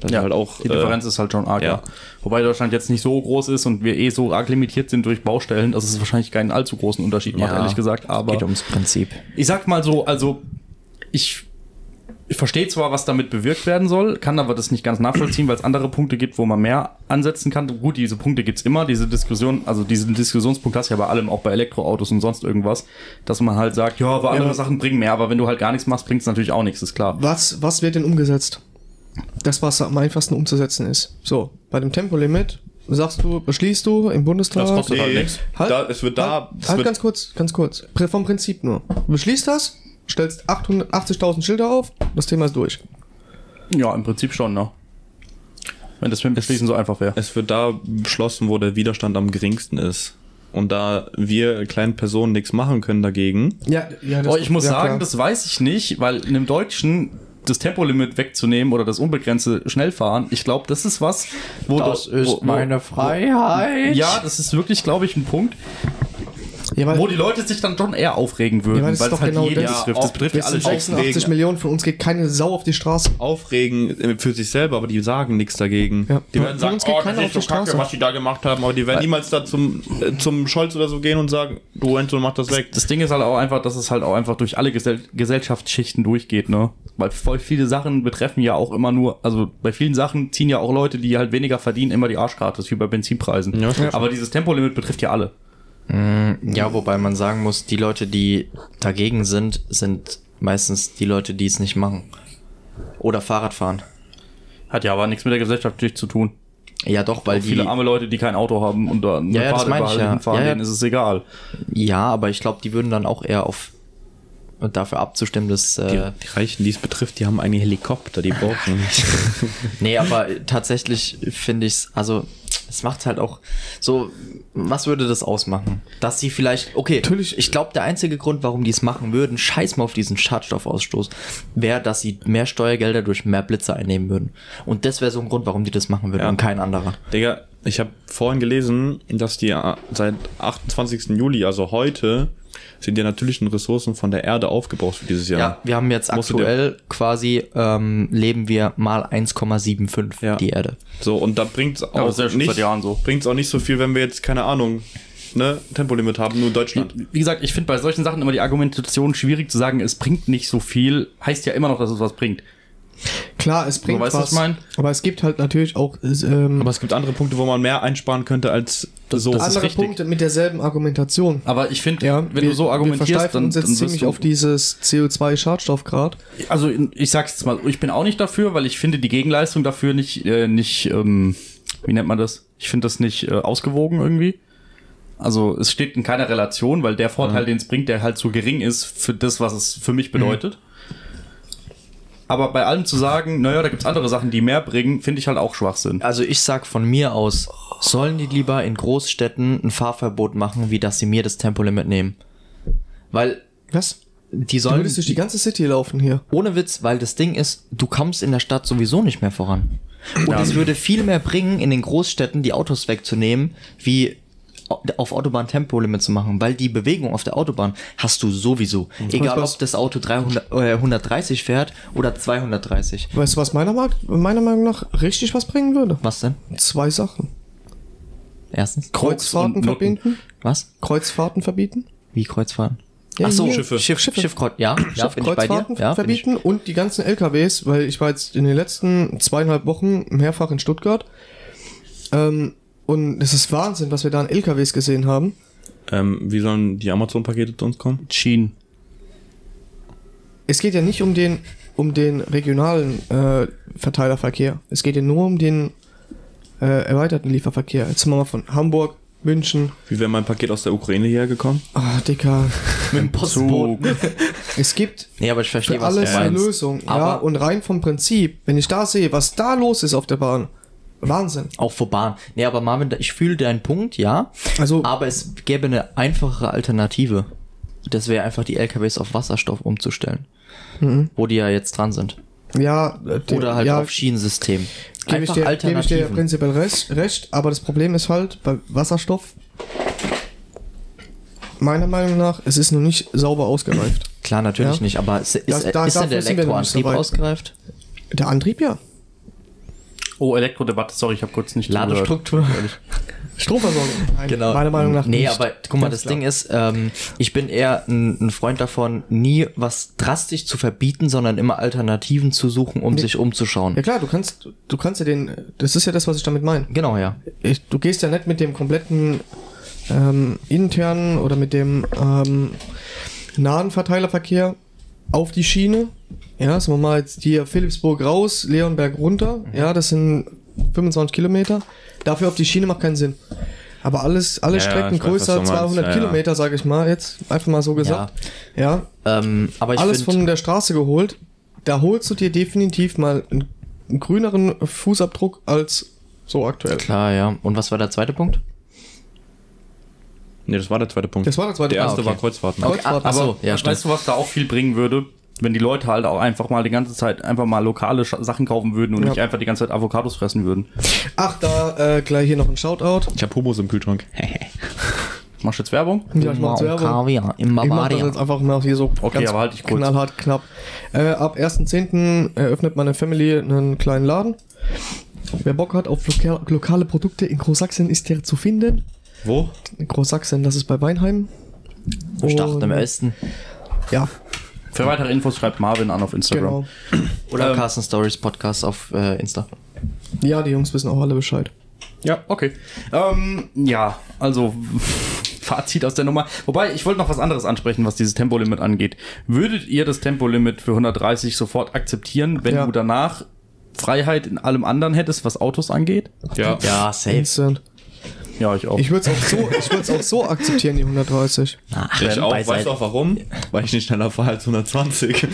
Das ja, halt auch, die Differenz äh, ist halt schon arg. ja. Ja. Wobei Deutschland jetzt nicht so groß ist und wir eh so arg limitiert sind durch Baustellen, dass es wahrscheinlich keinen allzu großen Unterschied macht, Ja, ehrlich gesagt. Aber Geht ums Prinzip. ich sag mal so, also ich, ich verstehe zwar, was damit bewirkt werden soll, kann aber das nicht ganz nachvollziehen, weil es andere Punkte gibt, wo man mehr ansetzen kann. Gut, diese Punkte gibt's immer, diese Diskussion, also diesen Diskussionspunkt hast du ja bei allem, auch bei Elektroautos und sonst irgendwas, dass man halt sagt, ja, aber andere Ja. Sachen bringen mehr, aber wenn du halt gar nichts machst, bringt's natürlich auch nichts, ist klar. Was, was wird denn umgesetzt? Das, was am einfachsten umzusetzen ist. So, bei dem Tempolimit sagst du, beschließt du im Bundestag. Das kostet halt nichts. Halt, da, es wird da, halt, es halt wird, ganz kurz, ganz kurz. Vom Prinzip nur. Du beschließt das, stellst 880.000 Schilder auf, das Thema ist durch. Ja, im Prinzip schon, ne? Wenn das mit dem Beschließen so einfach wäre. Es wird da beschlossen, wo der Widerstand am geringsten ist. Und da wir kleinen Personen nichts machen können dagegen, Ja, ja, Oh, ich muss ja, sagen, klar. das weiß ich nicht, weil in einem Deutschen das Tempolimit wegzunehmen oder das unbegrenzte Schnellfahren, ich glaube, das ist was, wo Das do- ist wo, wo, meine Freiheit. Ja, das ist wirklich, glaube ich, ein Punkt, ja, wo die Leute sich dann schon eher aufregen würden, Ja, weil das es doch halt genau jeden das. betrifft. Ja, Das betrifft ja alle sind auch. 86 aufregen. Millionen, von uns geht keine Sau auf die Straße. aufregen äh, für sich selber, aber die sagen nichts dagegen. Ja. Die werden sagen, oh, das auf ist die so kacke, was die da gemacht haben, aber die werden niemals da zum, äh, zum Scholz oder so gehen und sagen, du Enzo, mach das weg. Das Ding ist halt auch einfach, dass es halt auch einfach durch alle Gesell Gesellschaftsschichten durchgeht, ne? Weil voll viele Sachen betreffen ja auch immer nur, also bei vielen Sachen ziehen ja auch Leute, die halt weniger verdienen, immer die Arschkarte, das ist wie bei Benzinpreisen. Ja. Aber dieses Tempolimit betrifft ja alle. Ja, wobei man sagen muss, die Leute, die dagegen sind, sind meistens die Leute, die es nicht machen. Oder Fahrrad fahren. Hat ja aber nichts mit der Gesellschaft durch zu tun. Ja, doch, weil Weil viele die. arme Leute, die kein Auto haben und da eine Ja, ja, das meine ich ja. hinfahren, Ja, ja. denen ist es egal. Ja, aber ich glaube, die würden dann auch eher auf dafür abzustimmen, dass. Die, Äh, die Reichen, die es betrifft, die haben einen Helikopter, die brauchen nicht. nee, aber tatsächlich finde ich's, also es macht halt auch so, was würde das ausmachen? Dass sie vielleicht, okay, Natürlich. ich glaube, der einzige Grund, warum die es machen würden, scheiß mal auf diesen Schadstoffausstoß, wäre, dass sie mehr Steuergelder durch mehr Blitze einnehmen würden. Und das wäre so ein Grund, warum die das machen würden Ja. und kein anderer. Digga, ich habe vorhin gelesen, dass die äh, seit 28. Juli, also heute, sind die natürlichen Ressourcen von der Erde aufgebraucht für dieses Jahr. Ja, wir haben jetzt Musst aktuell quasi, ähm, leben wir mal 1,75 Ja. die Erde. So, und da bringt's Aber auch ja schon nicht, seit Jahren so. bringt's auch nicht so viel, wenn wir jetzt, keine Ahnung, ne, Tempolimit haben, nur in Deutschland. Wie, wie gesagt, ich finde bei solchen Sachen immer die Argumentation schwierig zu sagen, es bringt nicht so viel, heißt ja immer noch, dass es was bringt. Klar, es bringt weißt was was, ich mein? aber es gibt halt natürlich auch ähm, Aber es gibt andere Punkte, wo man mehr einsparen könnte als so. das ist andere richtig. Punkte mit derselben Argumentation. Aber ich finde, Ja, wenn wir, du so argumentierst, versteifen dann, uns jetzt dann ziemlich auf dieses CO2-Schadstoffgrad. Also ich sag's jetzt mal, ich bin auch nicht dafür, weil ich finde die Gegenleistung dafür nicht, äh, nicht, ähm, wie nennt man das? Ich finde das nicht äh, ausgewogen irgendwie. Also es steht in keiner Relation, weil der Vorteil, den es bringt, der halt so gering ist für das, was es für mich bedeutet. Aber bei allem zu sagen, naja, da gibt's andere Sachen, die mehr bringen, finde ich halt auch Schwachsinn. Also ich sag von mir aus, sollen die lieber in Großstädten ein Fahrverbot machen, wie dass sie mir das Tempolimit nehmen. Weil Was? die Du sollen, würdest durch die ganze City laufen hier. ohne Witz, weil das Ding ist, du kommst in der Stadt sowieso nicht mehr voran. Und es würde viel mehr bringen, in den Großstädten die Autos wegzunehmen, wie auf Autobahn Tempolimit zu machen, weil die Bewegung auf der Autobahn hast du sowieso. Egal, was? ob das Auto 300, äh, 130 fährt oder 230. Weißt du, was meiner, meiner Meinung nach richtig was bringen würde? Was denn? Zwei Sachen. Erstens? Kreuzfahrten verbieten. Was? Kreuzfahrten verbieten. Wie Kreuzfahren? Ja, Ach so, hier. Schiffe. Schiff, Schiffe. Schiffkreuz, ja, ja, bin ich bei dir. Schiffkreuzfahrten Ja, bin ich. verbieten und die ganzen LKWs, weil ich war jetzt in den letzten zweieinhalb Wochen mehrfach in Stuttgart. Ähm, und es ist Wahnsinn, was wir da an LKWs gesehen haben. Ähm, wie sollen die Amazon-Pakete zu uns kommen? Schienen. Es geht ja nicht um den, um den regionalen äh, Verteilerverkehr. Es geht ja nur um den äh, erweiterten Lieferverkehr. Jetzt sind wir mal von Hamburg, München. Wie wäre mein Paket aus der Ukraine hierher gekommen? Ah, Dicker. Mit dem Postboten. Es gibt Nee, aber ich verstehe, für was alles du eine. Lösung. ja, Aber und rein vom Prinzip, wenn ich da sehe, was da los ist auf der Bahn, Wahnsinn. auch vor Bahn. Nee, aber Marvin, ich fühle deinen Punkt, ja. Also- aber es gäbe eine einfachere Alternative. Das wäre einfach die LKWs auf Wasserstoff umzustellen. Wo die ja jetzt dran sind. Ja, äh, die- Oder halt ja, auf Schienensystem. Gebe ich, dir, gebe ich dir prinzipiell recht, recht, aber das Problem ist halt bei Wasserstoff, meiner Meinung nach, es ist noch nicht sauber ausgereift. Klar, natürlich Ja. nicht, aber ist, ist, Das- da- ist denn der Elektroantrieb ausgereift? Der Antrieb ja. Oh, Elektrodebatte, sorry, ich habe kurz nicht zugehört. Ladestruktur. Stromversorgung. Nein, Genau. Meiner Meinung nach Nee, nicht. aber guck mal, Ganz das klar. Ding ist, ähm, ich bin eher ein, ein Freund davon, nie was drastisch zu verbieten, sondern immer Alternativen zu suchen, um sich umzuschauen. Ja klar, du kannst, du kannst ja den, das ist ja das, was ich damit meine. Genau, ja. Ich, du gehst ja nicht mit dem kompletten ähm, internen oder mit dem ähm, nahen Verteilerverkehr auf die Schiene. Ja, sagen wir mal jetzt hier Philipsburg raus, Leonberg runter. Ja, das sind 25 Kilometer. Dafür auf die Schiene macht keinen Sinn. Aber alles, alle Ja, ja, Strecken weiß, größer meinst. 200 Ja, ja. Kilometer, sage ich mal, jetzt einfach mal so gesagt. Ja, Ähm, aber ich alles von der Straße geholt. Da holst du dir definitiv mal einen grüneren Fußabdruck als so aktuell. klar, ja. Und was war der zweite Punkt? Nee, das war der zweite Punkt. Das war der zweite Der erste Punkt. war Kreuzfahrten. Okay. Ah, ach so, Aber ja, weißt du, was da auch viel bringen würde? Wenn die Leute halt auch einfach mal die ganze Zeit einfach mal lokale Sch Sachen kaufen würden und Ja. nicht einfach die ganze Zeit Avocados fressen würden. Ach, da äh, gleich hier noch ein Shoutout. Ich habe Hummus im Kühlschrank. Machst du jetzt Werbung? Ja, ich mach Werbung. Kaviar im Ich mach das Bavaria. jetzt einfach mal hier so Okay, aber halt dich kurz. knallhart knapp. Äh, ab 1.10. eröffnet meine Family einen kleinen Laden. Wer Bock hat auf loka lokale Produkte in Großsachsen ist der zu finden. Wo? Großsachsen, das ist bei Weinheim. Ich dachte im Und- Osten. Ja, Für weitere Infos schreibt Marvin an auf Instagram. genau. Oder Ähm, Carsten Stories Podcast auf äh, Insta. Ja, die Jungs wissen auch alle Bescheid. Ja, okay. Ähm, ja, also Fazit aus der Nummer. Wobei, ich wollte noch was anderes ansprechen, was dieses Tempolimit angeht. Würdet ihr das Tempolimit für 130 sofort akzeptieren, wenn Ja. du danach Freiheit in allem anderen hättest, was Autos angeht? Ja. Ja, safe. Instant. Ja, ich auch. Ich würde es auch, so, ich würd's auch so akzeptieren, die 130. Ach, Ich auch. beiseite. Weißt du auch warum? Weil ich nicht schneller fahre als 120.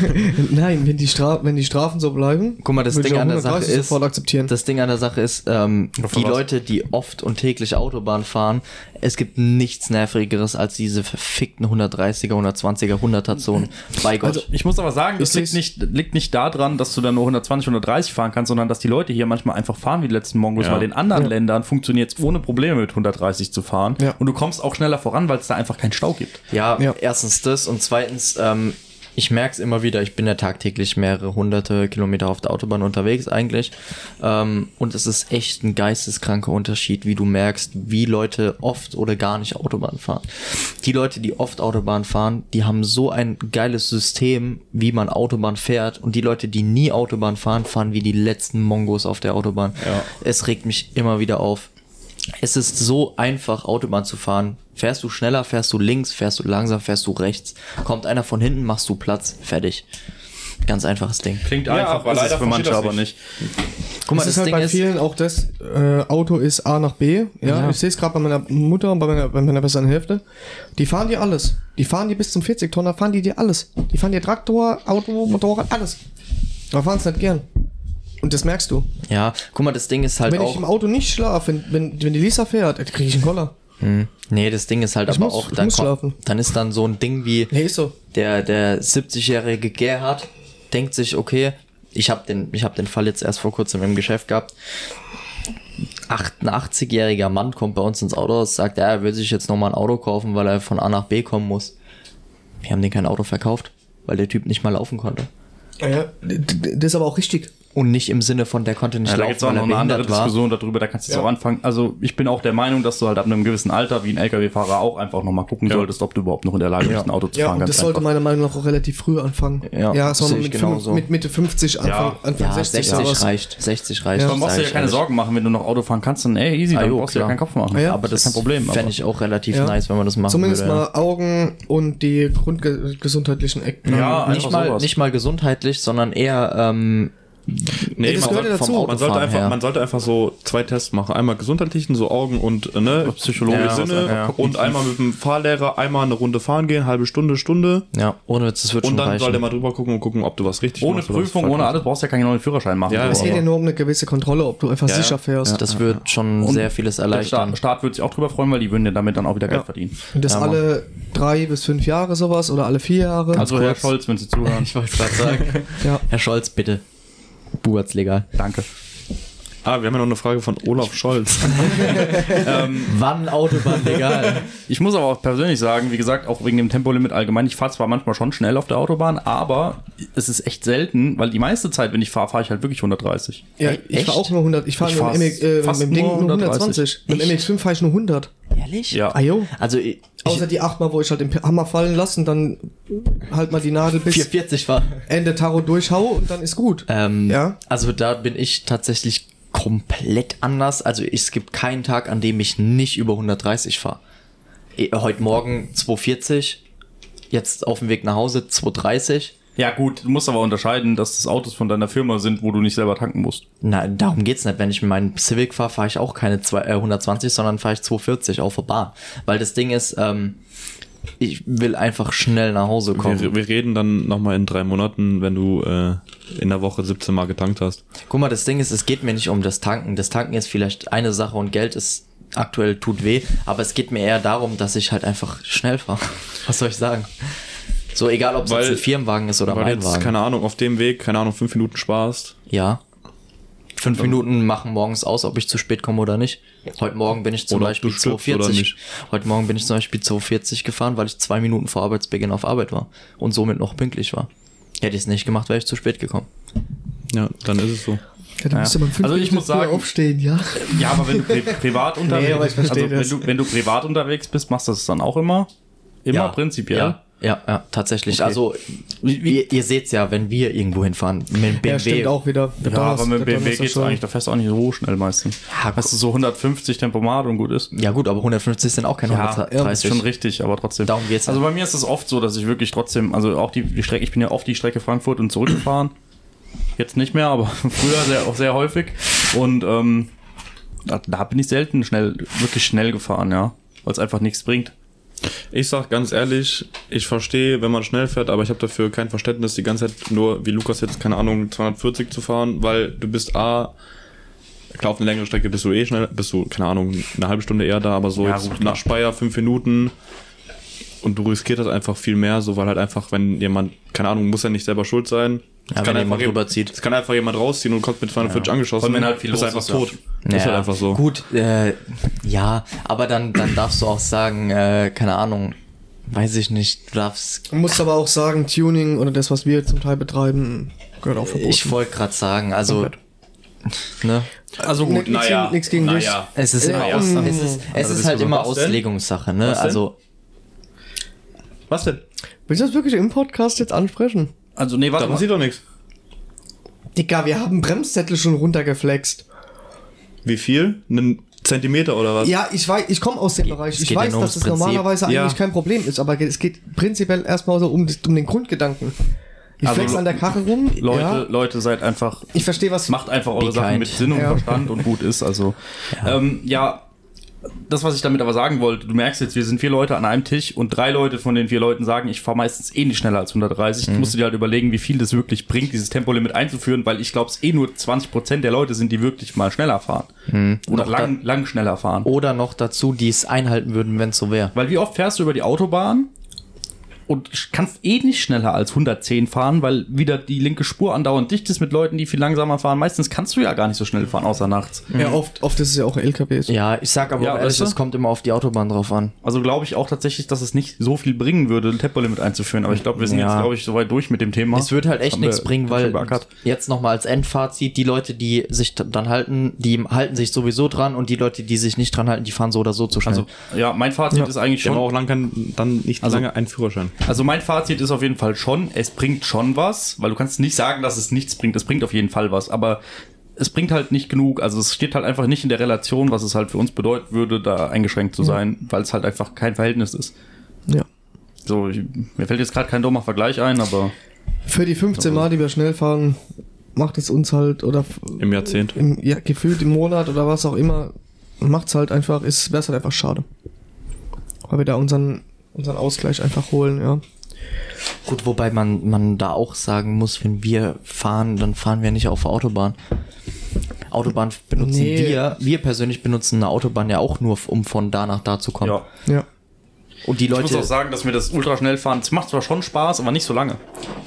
Nein, wenn die, Stra wenn die Strafen so bleiben, Guck mal, das Ding an der Sache 130 ist, sofort akzeptieren. das Ding an der Sache ist, ähm, die was? Leute, die oft und täglich Autobahn fahren, es gibt nichts nervigeres als diese verfickten 130er, 120er, 100er Zonen. Bei Gott. Also, Ich muss aber sagen, das liegt nicht, liegt nicht daran, dass du dann nur 120, 130 fahren kannst, sondern dass die Leute hier manchmal einfach fahren wie die letzten Mongos, Ja. weil in anderen Ja. Ländern funktioniert es ohne Probleme mit 130 zu fahren. Ja. Und du kommst auch schneller voran, weil es da einfach keinen Stau gibt. Ja, Ja. erstens das und zweitens, ähm, ich merke es immer wieder, ich bin ja tagtäglich mehrere hunderte Kilometer auf der Autobahn unterwegs eigentlich. Ähm, und es ist echt ein geisteskranker Unterschied, wie du merkst, wie Leute oft oder gar nicht Autobahn fahren. Die Leute, die oft Autobahn fahren, die haben so ein geiles System, wie man Autobahn fährt. Und die Leute, die nie Autobahn fahren, fahren wie die letzten Mongos auf der Autobahn. Ja. Es regt mich immer wieder auf. Es ist so einfach, Autobahn zu fahren. Fährst du schneller, fährst du links, fährst du langsam, fährst du rechts. Kommt einer von hinten, machst du Platz. Fertig. Ganz einfaches Ding. Klingt Ja, einfach, aber ist leider für manche aber nicht. Guck mal, das das, ist halt Ding bei ist, vielen auch das, äh, Auto ist A nach B. Ja, Ja. ich sehe es gerade bei meiner Mutter und bei meiner, bei meiner besseren Hälfte. Die fahren dir alles. Die fahren dir bis zum 40 Tonner, fahren die dir alles. Die fahren dir Traktor, Auto, Motorrad, alles. Aber fahren es nicht gern. Und das merkst du. ja, guck mal, das Ding ist halt wenn auch. ich im Auto nicht schlafe, wenn, wenn, wenn die Lisa fährt, kriege ich einen Koller. Hm. Nee, das Ding ist halt Ich aber muss- auch, ich dann, muss kommt- schlafen. dann ist dann so ein Ding wie Nee, ist so. der, der 70-jährige Gerhard denkt sich, okay, ich habe den, ich hab den Fall jetzt erst vor kurzem im Geschäft gehabt. 88-jähriger Mann kommt bei uns ins Auto, sagt, ja, er will sich jetzt nochmal ein Auto kaufen, weil er von A nach B kommen muss. Wir haben den kein Auto verkauft, weil der Typ nicht mal laufen konnte. Ja, d- d- das ist aber auch richtig. Und nicht im Sinne von, der konnte nicht Ja, da laufen, gibt es auch noch eine andere war. Diskussion darüber, da kannst du jetzt Ja. auch anfangen. Also ich bin auch der Meinung, dass du halt ab einem gewissen Alter wie ein LKW-Fahrer auch einfach nochmal gucken solltest, ob du überhaupt noch in der Lage bist, ein Auto zu Ja, fahren. und das sollte meiner Meinung nach auch relativ früh anfangen. Ja, ja so mit, genauso. fünf- mit Mitte 50, Anfang, Ja. Anfang Ja, 60 60 sowas. reicht. 60 reicht. Ja. Dann brauchst du dir ich keine ehrlich. Sorgen machen, wenn du noch Auto fahren kannst, dann ey, easy, Ah, dann jo, brauchst du dir klar. keinen Kopf machen. Ja. Aber das ist kein Problem. fände ich auch relativ Ja. nice, wenn man das machen Zumindest würde. mal Augen und die grundgesundheitlichen Ecken. Ja, nicht einfach mal, sowas. nicht mal gesundheitlich, sondern eher ähm, Nee, das man, gehört ja soll- dazu. man, sollte einfach, her. man sollte einfach so zwei Tests machen. Einmal gesundheitlichen, so Augen und äh, ne, psychologische Ja, Sinne. ja. Und einmal mit dem Fahrlehrer einmal eine Runde fahren gehen, halbe Stunde, Stunde. ja, ohne Witz, das wird Und schon dann reichen. soll der mal drüber gucken und gucken, ob du was richtig Ohne machst was Prüfung, ohne alles brauchst du ja keinen neuen Führerschein machen. Ja, Es geht ja nur um eine gewisse Kontrolle, ob du einfach Ja, sicher ja. fährst. das wird schon Und sehr vieles der erleichtern. Staat, Staat wird sich auch drüber freuen, weil die würden ja damit dann auch wieder Geld Ja. verdienen. Und das Ja, alle drei bis fünf Jahre sowas oder alle vier Jahre. Also Herr. Scholz, wenn Sie zuhören, Ich wollte gerade sagen. ja. Herr Scholz, bitte. Buat's legal. danke. Ah, wir haben ja noch eine Frage von Olaf Scholz. Wann Autobahn legal? Ich muss aber auch persönlich sagen, wie gesagt, auch wegen dem Tempolimit allgemein, ich fahre zwar manchmal schon schnell auf der Autobahn, aber es ist echt selten, weil die meiste Zeit, wenn ich fahre, fahre ich halt wirklich 130. ja, ich echt? fahre auch nur 100. Ich fahre mit, dem MX, äh, mit dem Ding nur nur 130. 120. Mit dem MX5 fahre ich nur 100. Ehrlich? Ja. Ah, jo. Also, ich, Außer die achtmal, wo ich halt den Hammer fallen lasse und dann halt mal die Nadel bis 440 war. Ende Tarot durchhau und dann ist gut. Ähm, Ja. Also da bin ich tatsächlich komplett anders. Also es gibt keinen Tag, an dem ich nicht über 130 fahre. Heute Morgen 240, jetzt auf dem Weg nach Hause 230. Ja gut, du musst aber unterscheiden, dass das Autos von deiner Firma sind, wo du nicht selber tanken musst. Na, darum geht's nicht. Wenn ich mit meinem Civic fahre, fahre ich auch keine zwei, äh, 120, sondern fahre ich 240 auf der Bahn. Weil das Ding ist, ähm, ich will einfach schnell nach Hause kommen. wir, wir reden dann nochmal in drei Monaten, wenn du äh, in der Woche 17 Mal getankt hast. Guck mal, das Ding ist, es geht mir nicht um das Tanken. Das Tanken ist vielleicht eine Sache und Geld ist aktuell tut weh, aber es geht mir eher darum, dass ich halt einfach schnell fahre. Was soll ich sagen? So egal, ob es Weil- jetzt ein Firmenwagen ist oder Weil mein jetzt, Wagen. keine Ahnung, auf dem Weg, keine Ahnung, fünf Minuten sparst. Ja. Fünf Minuten machen morgens aus, ob ich zu spät komme oder nicht. Heute Morgen bin ich zum Oder Beispiel du stirbst 240. oder nicht. Heute Morgen bin ich zum Beispiel 240 gefahren, weil ich zwei Minuten vor Arbeitsbeginn auf Arbeit war und somit noch pünktlich war. Hätte ich es nicht gemacht, wäre ich zu spät gekommen. Ja, dann ist es so. Ja, Ja. Also ich muss sagen- aufstehen, ja. Ja, aber wenn du pri privat unterwegs verstehe also wenn du, wenn du privat unterwegs bist, machst du das dann auch immer? Immer prinzipiell? Ja, ja, ja tatsächlich. Okay. Also, ihr, ihr seht's ja, wenn wir irgendwo hinfahren, mit dem BMW. Ja, stimmt auch wieder. Der Ja, aber Donnerstag- mit dem der BMW Donnerstag geht's schon. eigentlich, da fährst du auch nicht so schnell meistens. Ja, Hast du so 150 Tempomat und gut ist. Ja gut, aber 150 sind auch keine Ja, 130. ja, ist schon richtig, aber trotzdem. Darum geht's Also ja. bei mir ist es oft so, dass ich wirklich trotzdem, also auch die, die Strecke, ich bin ja oft die Strecke Frankfurt und zurückgefahren. Jetzt nicht mehr, aber früher sehr, auch sehr häufig. Und ähm, da, da bin ich selten schnell, wirklich schnell gefahren, ja. Weil es einfach nichts bringt. Ich sag ganz ehrlich, ich verstehe, wenn man schnell fährt, aber ich habe dafür kein Verständnis, die ganze Zeit nur, wie Lukas jetzt, keine Ahnung, 240 zu fahren, weil du bist A, klar, auf eine längere Strecke bist du eh schnell, bist du, keine Ahnung, eine halbe Stunde eher da, aber so Ja, jetzt gut, nach Speyer fünf Minuten und du riskierst das einfach viel mehr, so, weil halt einfach, wenn jemand, keine Ahnung, muss ja nicht selber schuld sein. Ja, Es wenn einfach jemand jem- rüberzieht. Es kann einfach jemand rausziehen und kommt mit 240 angeschossen. Vor allem, wenn halt viel einfach ist, ja. tot. Das ist halt einfach so. Gut, äh, ja, aber dann, dann darfst du auch sagen, äh, keine Ahnung, weiß ich nicht, du darfst. Man muss aber auch sagen, Tuning oder das, was wir zum Teil betreiben, gehört auch verboten. Ich wollte gerade sagen, also, ne? Also gut, gegen- nix gegen dich. Es ist, Ja, immer, mm. es ist, es Also ist halt du immer? Auslegungssache, ne? Also, Was denn? Willst du das wirklich im Podcast jetzt ansprechen? Also nee, Da warte mal. passiert doch nichts. Digga, wir haben Bremszettel schon runtergeflext. Wie viel? Einen Zentimeter oder was? Ja, ich weiß, ich komme aus dem Bereich. Ich ja weiß, nur dass es Prinzip. normalerweise Ja. eigentlich kein Problem ist, aber es geht prinzipiell erstmal so um, das- um den Grundgedanken. Ich Also, flex an der Karre rum. Leute, ja, Leute, seid einfach ich verstehe, was macht einfach eure Sachen kind. mit Sinn und Ja. Verstand und gut ist. Also ja. Ähm, ja, das, was ich damit aber sagen wollte, du merkst jetzt, wir sind vier Leute an einem Tisch und drei Leute von den vier Leuten sagen, ich fahre meistens eh nicht schneller als 130. Mhm. Ich musste dir halt überlegen, wie viel das wirklich bringt, dieses Tempolimit einzuführen, weil ich glaube, es eh nur 20% der Leute sind, die wirklich mal schneller fahren. Mhm. Oder lang, lang schneller fahren. oder noch dazu, die es einhalten würden, wenn es so wäre. Weil wie oft fährst du über die Autobahn und kannst eh nicht schneller als 110 fahren, weil wieder die linke Spur andauernd dicht ist mit Leuten, die viel langsamer fahren. Meistens kannst du ja gar nicht so schnell fahren, außer nachts. Ja, oft, oft ist es ja auch LKWs. Ja, ich sag aber Ja, auch ehrlich, es kommt immer auf die Autobahn drauf an. Also glaube ich auch tatsächlich, dass es nicht so viel bringen würde, ein Tempolimit einzuführen. Aber ich glaube, wir sind Ja. jetzt, glaube ich, soweit durch mit dem Thema. Es wird halt echt nichts bringen, weil jetzt nochmal als Endfazit, die Leute, die sich dann halten, die halten sich sowieso dran und die Leute, die sich nicht dran halten, die fahren so oder so zu schnell. Also, ja, mein Fazit ist eigentlich schon. auch lang kein, dann nicht Also- lange einen Führerschein. Also mein Fazit ist auf jeden Fall schon, es bringt schon was, weil du kannst nicht sagen, dass es nichts bringt. Es bringt auf jeden Fall was, aber es bringt halt nicht genug. Also es steht halt einfach nicht in der Relation, was es halt für uns bedeuten würde, da eingeschränkt zu sein, weil es halt einfach kein Verhältnis ist. Ja. So, ich, mir fällt jetzt gerade kein dummer Vergleich ein, aber Für die 15 Mal, die wir schnell fahren, macht es uns halt, oder Im Jahrzehnt. im, ja, gefühlt im Monat oder was auch immer, macht's halt einfach, ist, wäre halt einfach schade. Weil wir da unseren, unseren Ausgleich einfach holen, ja. Gut, wobei man, man da auch sagen muss, wenn wir fahren, dann fahren wir nicht auf der Autobahn. Autobahn benutzen Nee. wir, wir persönlich benutzen eine Autobahn ja auch nur, um von da nach da zu kommen. ja. Ja. Und die Ich muss Leute, auch sagen, dass mir das Ultraschnellfahren, es macht zwar schon Spaß, aber nicht so lange.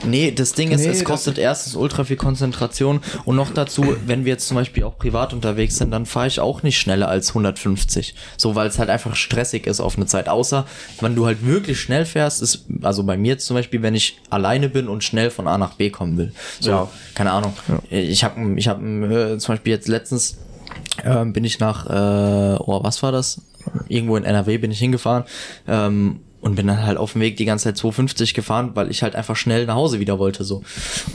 nee, das Ding ist, Nee, es kostet erstens ultra viel Konzentration und noch dazu, wenn wir jetzt zum Beispiel auch privat unterwegs sind, dann fahre ich auch nicht schneller als 150. So, weil es halt einfach stressig ist auf eine Zeit. Außer, wenn du halt wirklich schnell fährst, ist, also bei mir jetzt zum Beispiel, wenn ich alleine bin und schnell von A nach B kommen will. So, Ja. keine Ahnung. Ich habe ich hab, äh, zum Beispiel jetzt letztens ähm, bin ich nach, äh, oh, was war das? Irgendwo in NRW bin ich hingefahren ähm, und bin dann halt auf dem Weg die ganze Zeit 250 gefahren, weil ich halt einfach schnell nach Hause wieder wollte so.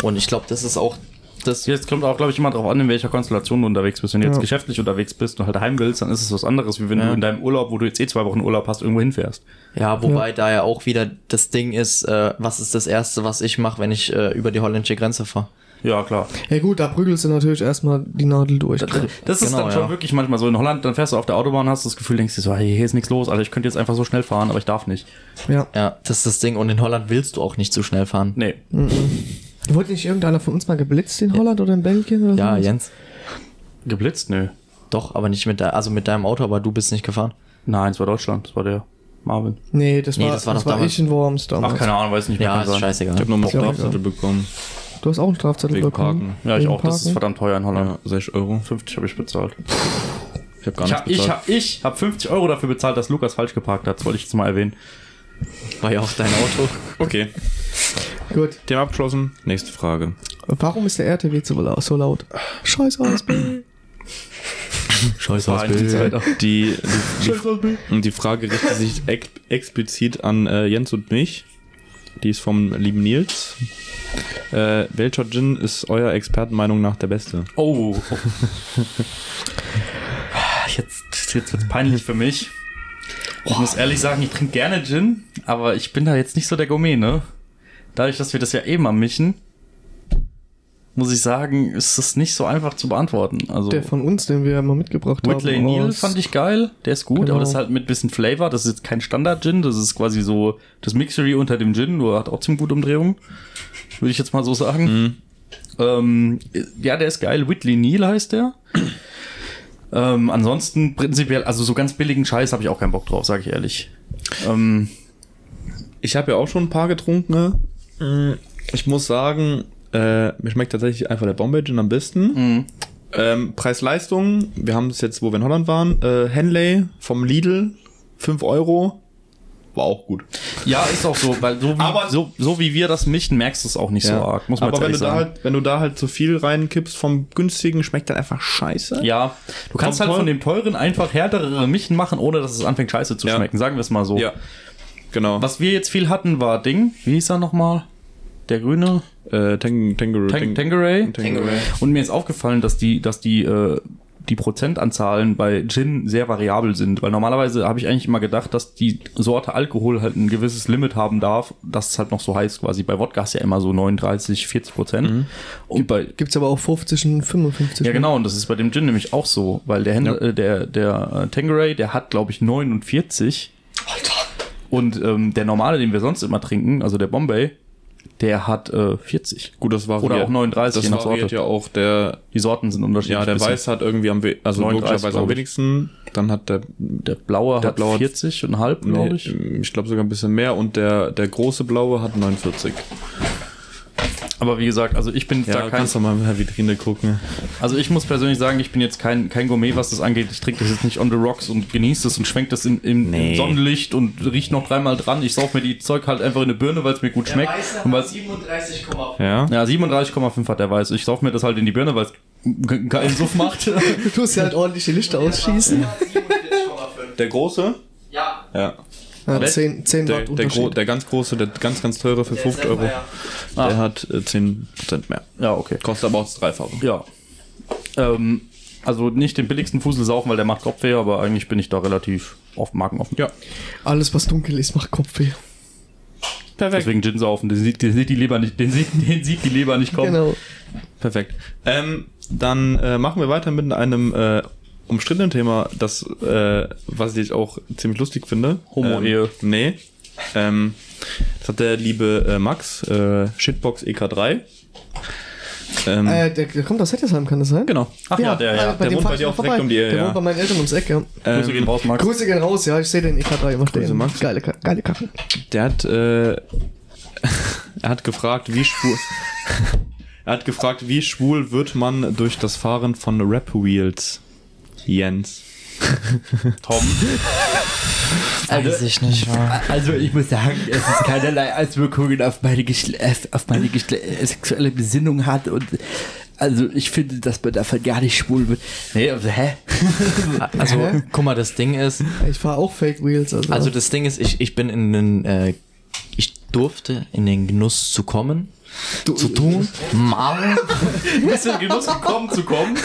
Und ich glaube, das ist auch das. Jetzt kommt auch, glaube ich, immer darauf an, in welcher Konstellation du unterwegs bist. Wenn du jetzt Ja. geschäftlich unterwegs bist und halt heim willst, dann ist es was anderes, wie wenn Ja. du in deinem Urlaub, wo du jetzt eh zwei Wochen Urlaub hast, irgendwo hinfährst. Ja, wobei da ja auch wieder das Ding ist, äh, was ist das Erste, was ich mache, wenn ich äh, über die holländische Grenze fahre? Ja, klar. Ja gut, da prügelst du natürlich erstmal die Nadel durch. Das ist Genau, dann schon ja. wirklich manchmal so. In Holland, dann fährst du auf der Autobahn, hast das Gefühl, denkst du so, hey, hier ist nichts los. Also ich könnte jetzt einfach so schnell fahren, aber ich darf nicht. Ja. Ja, das ist das Ding. Und in Holland willst du auch nicht zu schnell fahren. Nee. Wurde nicht irgendeiner von uns mal geblitzt in Holland oder in Belgien oder Ja, so? Jens. Geblitzt? Nö. Doch, aber nicht mit de also mit deinem Auto, aber du bist nicht gefahren. Nein, es war Deutschland. Das war der Marvin. Nee, das Nee, war, das war das war ich in Worms damals. Ach, keine Ahnung, weiß nicht mehr. Ja, ist sein. scheißegal. Ich habe nochmal Ist ja auch Strafzettel egal. bekommen. Du hast auch einen Strafzettel Wegen bekommen. Ja, ich Wegen auch. Das ist Parken? verdammt teuer in Holland. Ja, 60 Euro. 50 habe ich bezahlt. Ich habe gar Ich nichts habe ich bezahlt. hab, ich hab 50 Euro dafür bezahlt, dass Lukas falsch geparkt hat. Das wollte ich jetzt mal erwähnen. War ja auch dein Auto. Okay, Gut. Thema abgeschlossen. Nächste Frage. Warum ist der RTW so laut? So laut? Scheiß aus, Scheiß Alter. Die, die, die, die Frage richtet sich ex explizit an äh, Jens und mich. Die ist vom lieben Nils. Äh, welcher Gin ist eurer Expertenmeinung nach der beste? Oh. jetzt, jetzt wird's peinlich für mich. Ich muss ehrlich sagen, ich trinke gerne Gin, aber ich bin da jetzt nicht so der Gourmet, ne? Dadurch, dass wir das ja eben am Mischen, muss ich sagen, ist es nicht so einfach zu beantworten. Also Der von uns, den wir mal mitgebracht Whitley haben. Neal aus- fand ich geil, der ist gut, Genau. aber das ist halt mit bisschen Flavor. Das ist jetzt kein Standard-Gin, das ist quasi so das Mixery unter dem Gin, nur hat auch ziemlich gute Umdrehungen. Würde ich jetzt mal so sagen. Ähm, ja, der ist geil. Whitley Neal heißt der. ähm, ansonsten prinzipiell, also so ganz billigen Scheiß habe ich auch keinen Bock drauf, sage ich ehrlich. Ähm, Ich habe ja auch schon ein paar getrunken. ne? Ich muss sagen, äh, mir schmeckt tatsächlich einfach der Bombay Gin am besten. Ähm, Preis-Leistung, wir haben es jetzt, wo wir in Holland waren, äh, Henley vom Lidl, 5 Euro. War auch gut. Ja, ist auch so, weil so wie, Aber- so, so wie wir das mischen, merkst du es auch nicht so arg, muss man Aber wenn du, ehrlich da sagen. halt, wenn du da halt zu viel reinkippst vom günstigen, schmeckt dann einfach scheiße. ja, du kannst Vom halt von dem teuren einfach härtere Mischen machen, ohne dass es anfängt scheiße zu Ja. schmecken, sagen wir es mal so. Ja. Genau. Was wir jetzt viel hatten, war Ding, wie hieß er nochmal? Der grüne? Äh, Tang, Tangeroo. Tang Tangeray. Tangeray. Und mir ist aufgefallen, dass die, dass die, äh, die Prozentanzahlen bei Gin sehr variabel sind, weil normalerweise habe ich eigentlich immer gedacht, dass die Sorte Alkohol halt ein gewisses Limit haben darf, dass es halt noch so heißt quasi. Bei Wodka ist ja immer so 39, 40 Prozent. Und bei, Gibt's aber auch 50 und 55. ja genau, und das ist bei dem Gin nämlich auch so, weil der Händler, äh, der, der äh, Tangeray, der hat glaube ich 49. Alter. Und ähm, der normale, den wir sonst immer trinken, also der Bombay, der hat äh, 40. Gut, das variiert. Oder auch 39, je Das nach variiert Sorte. ja auch der, Die Sorten sind unterschiedlich. ja, der. Weiß hat irgendwie am, we- also 39, logischerweise am wenigsten. Dann hat der, Der blaue Der hat blaue hat- 40 und halb, glaube nee, ich. ich glaube sogar ein bisschen mehr und der, der große blaue hat 49. Aber wie gesagt, also ich bin Ja, da kein, kannst du mal in der Vitrine gucken. also ich muss persönlich sagen, ich bin jetzt kein, kein Gourmet, was das angeht. Ich trinke das jetzt nicht on the rocks und genieße es und schwenke das in, im, Nee. im Sonnenlicht und riecht noch dreimal dran. Ich sauf mir die Zeug halt einfach in eine Birne, weil es mir gut schmeckt. Und weil's, 37,5. Ja. ja, 37,5 hat der Weiß. Ich sauf mir das halt in die Birne, weil es einen geilen Suff macht. Du tust ja halt ordentlich die Lichter ausschießen. Der große? Ja. Ja. Ja, Welch- 10, 10 Der, Watt der, gro Unterschied. der ganz große, der ganz, ganz teure für 50 Euro, Ah. der hat äh, 10% mehr. ja, okay. Kostet aber auch das Dreifache. Ja. Ähm, also nicht den billigsten Fusel saufen, weil der macht Kopfweh, aber eigentlich bin ich da relativ auf Markenoffen. Ja. Alles, was dunkel ist, macht Kopfweh. Perfekt. Deswegen Gin saufen, den sieht, den sieht die Leber nicht, den sieht, den sieht die Leber nicht kommen. Genau. Perfekt. Ähm, dann äh, machen wir weiter mit einem äh, umstrittenen Thema, das, äh, was ich auch ziemlich lustig finde. Homo-Ehe. Ähm, nee. Ähm, das hat der liebe äh, Max, äh, Shitbox EK3. Ähm, Äh, der, der kommt aus Hettesheim, kann das sein? genau. Ach ja, der, ja. bei Der dem wohnt bei ich dir auch direkt um die Ecke, Der ja. wohnt bei meinen Eltern ums Eck, ja. Grüße gehen raus, Max. Grüße gehen raus, ja, ich sehe den EK3 immer stehen. Grüße, Max. Geile, geile Kaffee. Der hat, äh, er hat gefragt, wie schwul. er hat gefragt, wie schwul wird man durch das Fahren von Rap Wheels? Jens. Tom. Weiß ich nicht. Also ich muss sagen, es ist keinerlei Auswirkungen auf meine, Geschle auf meine Geschle sexuelle Besinnung hat und also ich finde, dass man davon gar nicht schwul wird. Nee, also hä? Also, Hä? guck mal, das Ding ist, Ich fahre auch Fake Wheels. Also, also das Ding ist, ich, ich bin in den, äh, ich durfte in den Genuss zu kommen, zu tun, mal. Du bist in den Genuss gekommen zu kommen.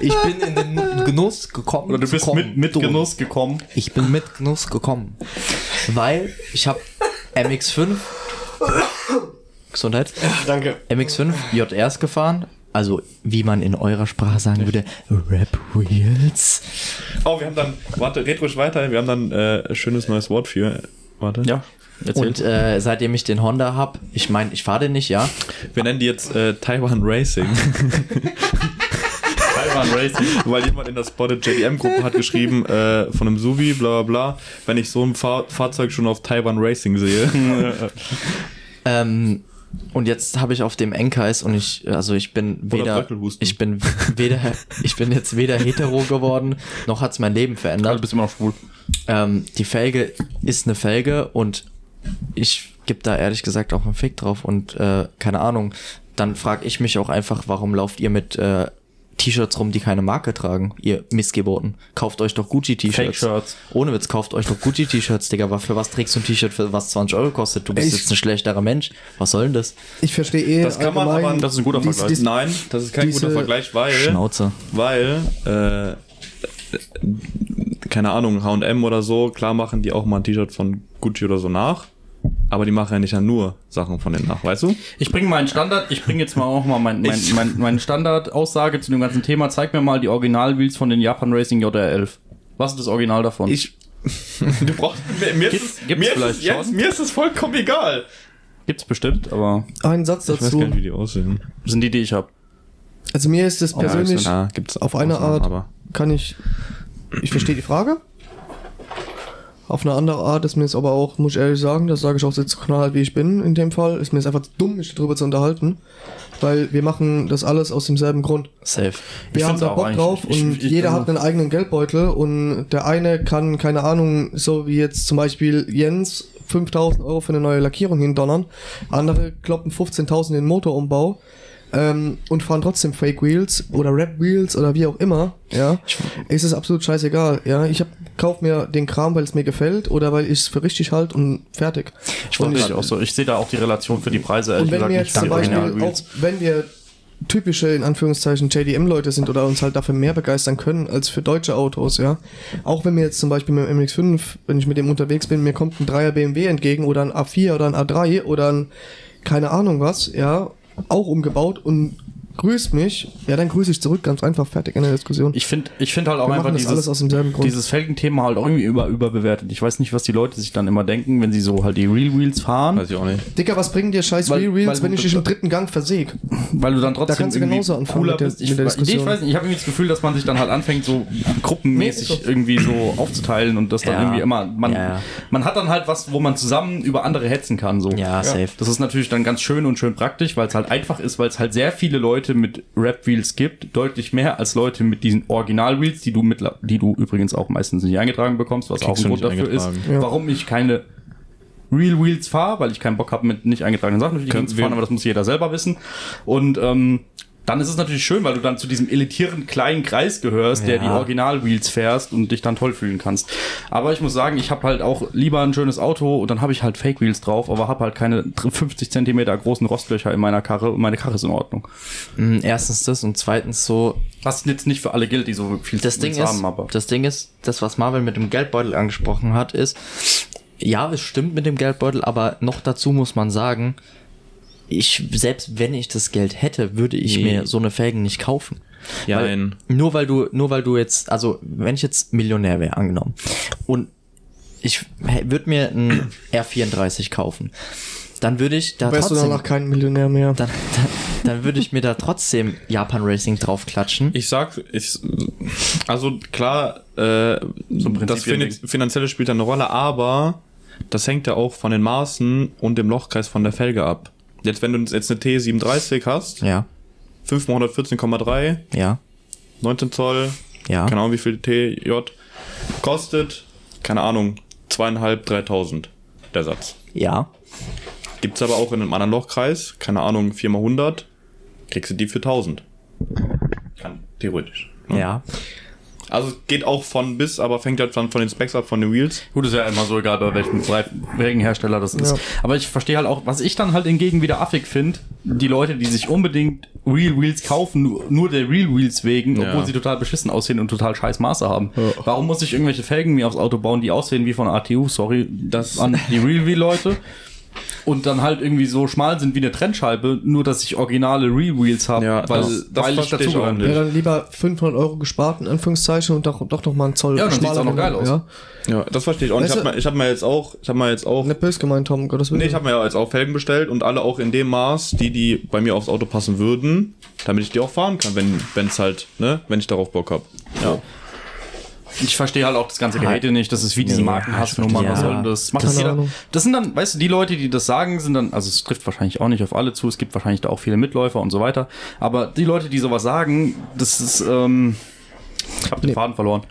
Ich bin in den Genuss gekommen. Oder du bist kommen. mit, mit Du. Genuss gekommen. Ich bin mit Genuss gekommen. Weil ich habe MX5 Gesundheit. danke. MX5 JRs gefahren. Also, wie man in eurer Sprache sagen würde, Rap Wheels. Oh, wir haben dann, warte, red ruhig weiter, wir haben dann äh, ein schönes neues Wort für. Warte. Ja, erzähl. Und äh, seitdem ich den Honda hab, ich meine, ich fahre den nicht, ja. Wir nennen die jetzt äh, Taiwan Racing, Taiwan Racing. weil jemand in der Spotted JDM-Gruppe hat geschrieben, äh, von einem Suvi, bla bla bla, wenn ich so ein Fahr Fahrzeug schon auf Taiwan Racing sehe. Ähm, und jetzt habe ich auf dem Enkais und ich, also ich bin weder, ich bin weder, ich bin jetzt weder hetero geworden, noch hat's mein Leben Ja, du verändert. bist immer noch schwul. Ähm, die Felge ist eine Felge und ich gebe da ehrlich gesagt auch einen Fick drauf und äh, keine Ahnung. Dann frage ich mich auch einfach, warum lauft ihr mit äh, T-Shirts rum, die keine Marke tragen, ihr Missgeboten. Kauft euch doch Gucci-T-Shirts. Ohne Witz, kauft euch doch Gucci-T-Shirts, Digga. Wa- Für was trägst du ein T-Shirt, für was 20 Euro kostet? Du bist Ich- jetzt ein schlechterer Mensch. Was soll denn das? Ich verstehe eh Das kann man aber- Das ist ein guter dies- Vergleich. dies- Nein, das ist kein guter Vergleich, weil, Schnauze. weil, äh, keine Ahnung, H&M oder so, klar machen die auch mal ein T-Shirt von Gucci oder so nach, aber die machen ja nicht ja nur Sachen von denen nach, weißt du? Ich bringe meinen Standard, ich bringe jetzt mal auch mal mein, mein, mein, mein Standard-Aussage zu dem ganzen Thema. Zeig mir mal die Original-Wheels von den Japan Racing JR11. Was ist das Original davon? Ich, du brauchst, mir, Gibt's- ist, es- gibt's mir, ist vielleicht es, jetzt, mir ist es vollkommen egal. Gibt's bestimmt, aber Ein Satz Ich weiß dazu. gar nicht, wie die aussehen. sind die, die ich habe. Also mir ist es persönlich, ja, gibt's auf eine Art aber kann ich, ich verstehe die Frage. Auf eine andere Art ist mir jetzt aber auch, muss ich ehrlich sagen, das sage ich auch jetzt knallhart, wie ich bin in dem Fall, ist mir jetzt einfach dumm, mich darüber zu unterhalten, weil wir machen das alles aus demselben Grund. Safe. Wir Ich haben da Bock drauf ich- und ich- jeder hat einen eigenen Geldbeutel und der eine kann, keine Ahnung, so wie jetzt zum Beispiel Jens 5000 Euro für eine neue Lackierung hindonnern, andere kloppen 15.000 in den Motorumbau ähm, und fahren trotzdem Fake Wheels oder Rap Wheels oder wie auch immer, ja, ist es absolut scheißegal, ja, ich hab, kauf mir den Kram, weil es mir gefällt oder weil ich es für richtig halt und fertig. Ich und ich auch so. Ich sehe da auch die Relation für die Preise. ehrlich und wenn gesagt, wir nicht jetzt zum Beispiel, auch wenn wir typische, in Anführungszeichen, JDM-Leute sind oder uns halt dafür mehr begeistern können als für deutsche Autos, ja. Auch wenn mir jetzt zum Beispiel mit dem MX-5, wenn ich mit dem unterwegs bin, mir kommt ein 3er BMW entgegen oder ein A4 oder ein A3 oder ein, keine Ahnung was, ja, auch umgebaut und grüßt mich, ja, dann grüße ich zurück, ganz einfach, fertig in der Diskussion. Ich finde ich find halt auch Wir einfach dieses, alles aus demselben Grund. dieses Felgenthema halt auch irgendwie über, überbewertet. Ich weiß nicht, was die Leute sich dann immer denken, wenn sie so halt die Real Wheels fahren, Weiß ich auch nicht. Dicker, was bringen dir scheiß Weil- Real Wheels, weil wenn ich dich im dritten Gang versäg? weil du dann trotzdem kannst du irgendwie genauso cooler mit der- bist. Ich, mit der nee, ich Diskussion. weiß nicht, ich habe irgendwie das Gefühl, dass man sich dann halt anfängt, so gruppenmäßig Nee, ist so. irgendwie so aufzuteilen und das dann Ja. irgendwie immer, man, Ja, ja. man hat dann halt was, wo man zusammen über andere hetzen kann, so. Ja, safe. Das ist natürlich dann ganz schön und schön praktisch, weil es halt einfach ist, weil es halt sehr viele Leute mit Rap-Wheels gibt, deutlich mehr als Leute mit diesen Original-Wheels, die du mit, die du übrigens auch meistens nicht eingetragen bekommst, was auch ein Grund dafür ist. Ja. warum ich keine Real Wheels fahre, weil ich keinen Bock habe, mit nicht eingetragenen Sachen durch die Gegend zu fahren, aber das muss jeder selber wissen. Und ähm, dann ist es natürlich schön, weil du dann zu diesem elitären kleinen Kreis gehörst, der Ja. die Original-Wheels fährst und dich dann toll fühlen kannst. Aber ich muss sagen, ich habe halt auch lieber ein schönes Auto und dann habe ich halt Fake-Wheels drauf, aber habe halt keine 50 Zentimeter großen Rostlöcher in meiner Karre und meine Karre ist in Ordnung. Mm, Erstens das und zweitens so, Was jetzt nicht für alle gilt, die so viel das Ding Wheels ist, aber das Ding ist, das was Marvel mit dem Geldbeutel angesprochen hat, ist, ja, es stimmt mit dem Geldbeutel, aber noch dazu muss man sagen, ich, selbst wenn ich das Geld hätte, würde ich Nee. mir so eine Felgen nicht kaufen. Ja, Weil, nur weil du, nur weil du jetzt, also wenn ich jetzt Millionär wäre, angenommen, und ich würde mir ein R34 kaufen, dann würde ich da Wärst du trotzdem, danach kein Millionär mehr? dann, dann, dann würde ich mir da trotzdem Japan Racing draufklatschen. Ich sag, ich, also klar, äh, das Prinzipien- fin Finanzielle spielt da eine Rolle, aber das hängt ja auch von den Maßen und dem Lochkreis von der Felge ab. Jetzt, wenn du jetzt eine T37 hast, Ja, 5 mal 114,3, ja, 19 Zoll, ja. keine Ahnung wie viel TJ, kostet, keine Ahnung, zweieinhalb, 3000 der Satz. Ja, Gibt's aber auch in einem anderen Lochkreis, keine Ahnung, 4 mal 100, kriegst du die für 1000. Kann, theoretisch. ne? ja. Also es geht auch von bis, aber fängt halt von, von den Specs ab, von den Wheels. Gut, ist ja immer so egal, bei welchem Felgenhersteller das ist. Ja. Aber ich verstehe halt auch, was ich dann halt hingegen wieder affig finde, die Leute, die sich unbedingt Real Wheels kaufen, nur, nur der Real Wheels wegen, Ja. obwohl sie total beschissen aussehen und total scheiß Maße haben. Warum muss ich irgendwelche Felgen mir aufs Auto bauen, die aussehen wie von ATU, sorry, Das- an die Real Wheel Leute? Und dann halt irgendwie so schmal sind wie eine Trennscheibe, nur dass ich originale Real Wheels habe, Ja, weil, das- das weil ich ich dazu auch gehören nicht. Ja, dann lieber 500 Euro gespart, in Anführungszeichen, und doch, doch noch mal einen Zoll Ja, dann sieht's schmaler auch noch geil aus. Ja. Ja, das verstehe ich auch. nicht. Ich Weißt habe mir, ich hab mir jetzt auch, ich habe mir jetzt auch, Nicht böse gemeint, Tom, Gottes Willen. nee, ich habe mir ja jetzt auch Felgen bestellt und alle auch in dem Maß, die die bei mir aufs Auto passen würden, damit ich die auch fahren kann, wenn wenn's halt, ne, wenn ich darauf Bock hab. Ja. Ich verstehe halt auch das ganze Gehate nicht. Das ist wie diese Nee, Markenhassnummern. ja. Was soll denn das? Macht das, jeder, das sind dann, weißt du, die Leute, die das sagen, sind dann, also es trifft wahrscheinlich auch nicht auf alle zu. Es gibt wahrscheinlich da auch viele Mitläufer und so weiter. Aber die Leute, die sowas sagen, das ist, ähm, ich habe den Nee. Faden verloren.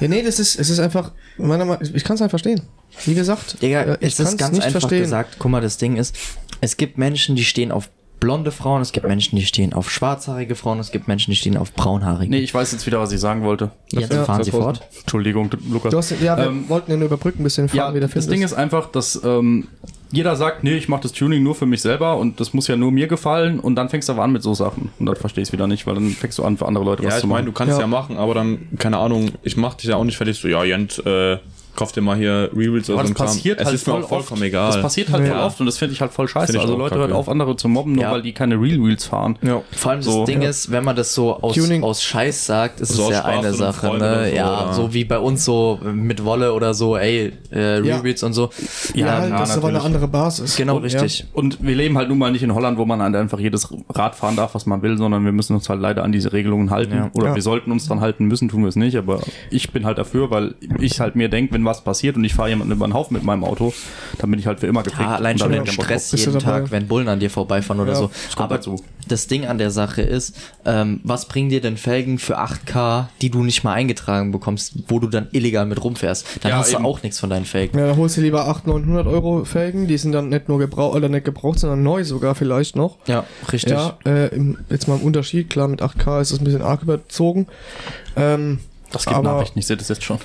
Ja, nee, das ist, es ist einfach, meiner Meinung ich kann es nicht verstehen. Wie gesagt, Digga, äh, ich es ist ganz nicht einfach verstehen. gesagt. Guck mal, das Ding ist, es gibt Menschen, die stehen auf blonde Frauen, es gibt Menschen, die stehen auf schwarzhaarige Frauen, es gibt Menschen, die stehen auf braunhaarige. Nee, ich weiß jetzt wieder, was ich sagen wollte. Jetzt Ja, fahren das sie fort. Entschuldigung, Lukas. Du hast, ja, wir Ähm, wollten ja nur überbrücken, bis du den Ja, wieder das. Ding ist einfach, dass ähm, jeder sagt, nee, ich mache das Tuning nur für mich selber und das muss ja nur mir gefallen und dann fängst du aber an mit so Sachen. Und dann verstehe ich es wieder nicht, weil dann fängst du an, für andere Leute Ja, was ich zu machen. meine, du kannst Ja. ja. machen, aber dann, keine Ahnung, ich mach dich ja auch nicht fertig, so, ja, Jent, äh, kauf dir mal hier Reels oder so das ein Kram. passiert Es halt ist mir voll auch vollkommen oft. egal. Das passiert halt Ja. voll oft und das finde ich halt voll scheiße. Also Leute hört auf, andere zu mobben, nur Ja. weil die keine Real Wheels fahren. ja. Vor allem So. das Ding Ja. ist, wenn man das so aus, Tuning. aus Scheiß sagt, ist So es ja eine Sache, ne? so, ja, oder? so wie bei uns so mit Wolle oder so, ey, äh, Ja. Rereads und so. ja, Ja, halt, na, das ist aber eine andere Basis. Genau, Und, richtig. Und wir leben halt nun mal nicht in Holland, wo man halt einfach jedes Rad fahren darf, was man will, sondern wir müssen uns halt leider an diese Regelungen halten. Oder wir sollten uns dran halten müssen, tun wir es nicht. Aber ich bin halt dafür, weil ich halt mir denke, wenn irgendwas passiert und ich fahre jemanden über den Haufen mit meinem Auto, dann bin ich halt für immer geprägt. Ja, allein schon den Stress jeden dabei? Tag, wenn Bullen an dir vorbeifahren oder Ja, so. das kommt Aber dazu. das Ding an der Sache ist, ähm, was bringen dir denn Felgen für 8K, die du nicht mal eingetragen bekommst, wo du dann illegal mit rumfährst? Dann Ja, hast eben. du auch nichts von deinen Felgen. Ja, dann holst du lieber 800, 900 Euro Felgen, die sind dann nicht nur gebraucht, oder nicht gebraucht, sondern neu sogar vielleicht noch. Ja, richtig. Ja, äh, im, jetzt mal im Unterschied, klar, mit 8K ist das ein bisschen arg überzogen. Ähm, Das gibt aber- Nachrichten, ich sehe das jetzt schon.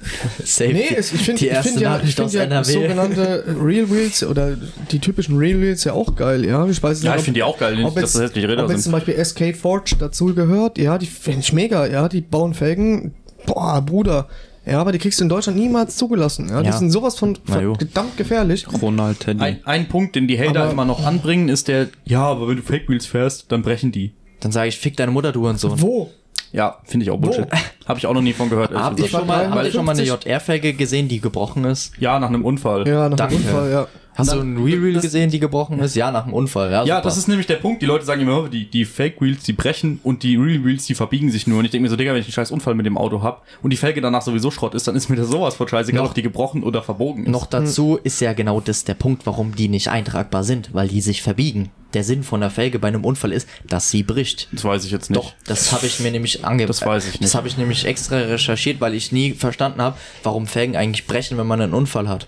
Safe. Nee, es, ich finde die find ja, ich find aus ja NRW. sogenannte Real Wheels oder die typischen Real Wheels ja auch geil, ja. Ich weiß Ja, nicht, ich finde die auch geil, nicht, ob dass jetzt, das hässliche Räder ob jetzt zum. Beispiel SK Forge dazu gehört, ja, die finde ich mega, ja, die bauen Felgen, boah, Bruder, ja, aber die kriegst du in Deutschland niemals zugelassen, ja, die Ja. sind sowas von verdammt gefährlich. Ronald Teddy. Ein, ein Punkt, den die Hater Aber- immer noch anbringen, ist der, ja, aber wenn du Fake Wheels fährst, dann brechen die. Dann sage ich, fick deine Mutter, du und so. Wo? Ja, finde ich auch Bullshit. Habe ich auch noch nie von gehört. Habt ihr schon mal, habt ihr schon mal eine 350? JR-Felge gesehen, die gebrochen ist? Ja, nach einem Unfall. Ja, nach Danke. dem Unfall, ja. Hast du einen Real gesehen, die gebrochen ist? Ja, nach dem Unfall. Ja, Ja, das ist nämlich der Punkt. Die Leute sagen immer, die, die Fake Wheels, die brechen und die Real Wheels, die verbiegen sich nur. Und ich denke mir so, Digga, wenn ich einen scheiß Unfall mit dem Auto hab und die Felge danach sowieso Schrott ist, dann ist mir das sowas von scheißegal, Noch- ob die gebrochen oder verbogen ist. Noch dazu ist ja genau das der Punkt, warum die nicht eintragbar sind, weil die sich verbiegen. Der Sinn von der Felge bei einem Unfall ist, dass sie bricht. Das weiß ich jetzt nicht. Doch, das habe ich mir nämlich ange Das weiß ich nicht. Das habe ich nämlich extra recherchiert, weil ich nie verstanden habe, warum Felgen eigentlich brechen, wenn man einen Unfall hat.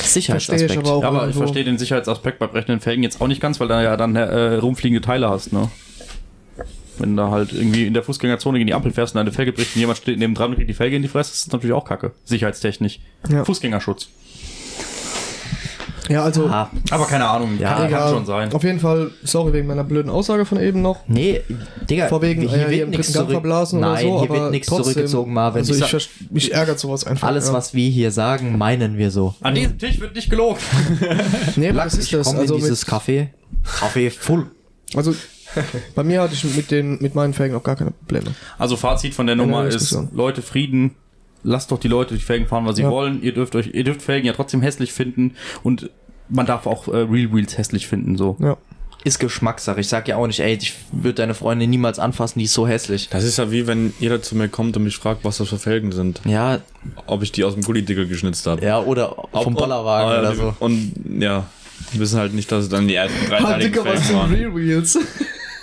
Sicherheitsaspekt. Verstehe ich aber auch. Ja, aber ich verstehe den Sicherheitsaspekt bei brechenden Felgen jetzt auch nicht ganz, weil da ja dann äh, rumfliegende Teile hast, ne? Wenn du halt irgendwie in der Fußgängerzone gegen die Ampel fährst und deine Felge bricht und jemand steht neben dran und kriegt die Felge in die Fresse, ist das natürlich auch kacke. Sicherheitstechnisch. Ja. Fußgängerschutz. Ja, also, Ah, Aber keine Ahnung, Ja, kann, kann schon sein. Auf jeden Fall, sorry wegen meiner blöden Aussage von eben noch. nee, Digga, Vorwegen, hier äh, hier wird im nichts verblasen Nein, oder so, hier aber wird nichts zurückgezogen, Marvin. Also Ich ich, mich ärgert sowas einfach. alles, ja. was wir hier sagen, meinen wir so. An diesem Tisch wird nicht gelogen. Nee, aber das ist das. Komm Also, in dieses Café. Café full. also bei mir hatte ich mit, den, mit meinen Felgen auch gar keine Probleme. Also Fazit von der Nummer ist. Leute, Frieden. Lasst doch die Leute die Felgen fahren, was sie Ja. wollen. Ihr dürft euch, ihr dürft Felgen ja trotzdem hässlich finden und man darf auch äh, Real Wheels hässlich finden, so. Ja. Ist Geschmackssache. Ich sag ja auch nicht, ey, ich würde deine Freundin niemals anfassen, die ist so hässlich. Das ist ja wie wenn jeder zu mir kommt und mich fragt, was das für Felgen sind. Ja, Ob ich die aus dem Gullidickel geschnitzt habe. ja, oder vom Bollerwagen Ah, oder die- so. Und ja, die wissen halt nicht, dass es dann die ersten was Felgen sind waren. Real Wheels?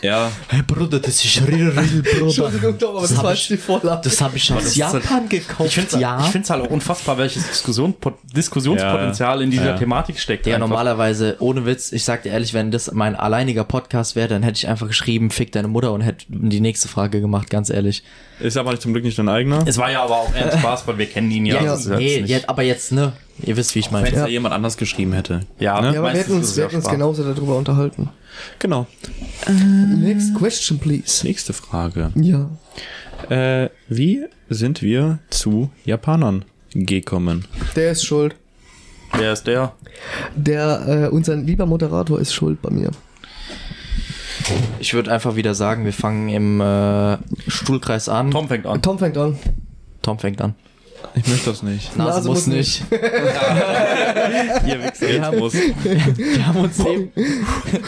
Ja, Hey Bruder, das ist real, real, Bruder. Entschuldigung, doch, aber das, hab war die Vorlage. Das habe ich aus halt- Japan gekauft, Ich finde ja. es halt auch unfassbar, welches Diskussion, Diskussionspotenzial in dieser Ja. Thematik steckt. Ja, einfach. normalerweise, ohne Witz, ich sag dir ehrlich, wenn das mein alleiniger Podcast wäre, dann hätte ich einfach geschrieben, fick deine Mutter und hätte die nächste Frage gemacht, ganz ehrlich. ist aber nicht zum Glück nicht dein eigener. Es war ja aber auch eher ein Spaß, weil wir kennen ihn ja. Ja, Das jetzt nee, jetzt, aber jetzt, ne? Ihr wisst, wie ich Wenn meine. es Ja. ja jemand anders geschrieben hätte. ja, Ne? Ja, aber wir hätten uns, wir hätten uns genauso darüber unterhalten. Genau. Next question, please. Nächste Frage. Ja. Äh, wie sind wir zu Japanern gekommen? Der ist schuld. Wer ist der? Der, äh, unser lieber Moderator ist schuld bei mir. Ich würde einfach wieder sagen, wir fangen im äh, Stuhlkreis an. Tom fängt an. Tom fängt an. Tom fängt an. Ich möchte das nicht. Nase, Nase muss muss nicht. Ihr Wichser, Wir haben, wir haben uns eben,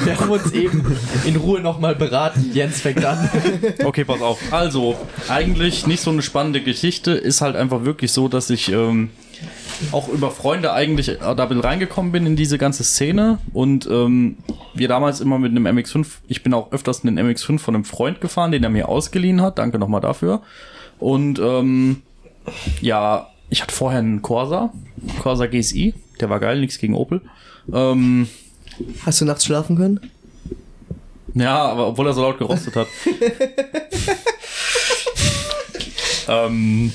wir haben uns eben in Ruhe nochmal beraten. Jens fängt an. Okay, pass auf. Also, eigentlich nicht so eine spannende Geschichte. Ist halt einfach wirklich so, dass ich ähm, auch über Freunde eigentlich äh, da bin reingekommen bin in diese ganze Szene. Und ähm, wir damals immer mit einem MX5, ich bin auch öfters in den MX5 von einem Freund gefahren, den er mir ausgeliehen hat. Danke nochmal dafür. Und ähm, ja, ich hatte vorher einen Corsa, Corsa GSI. Der war geil, nichts gegen Opel. Ähm, Hast du nachts schlafen können? ja, aber obwohl er so laut gerostet hat. ähm,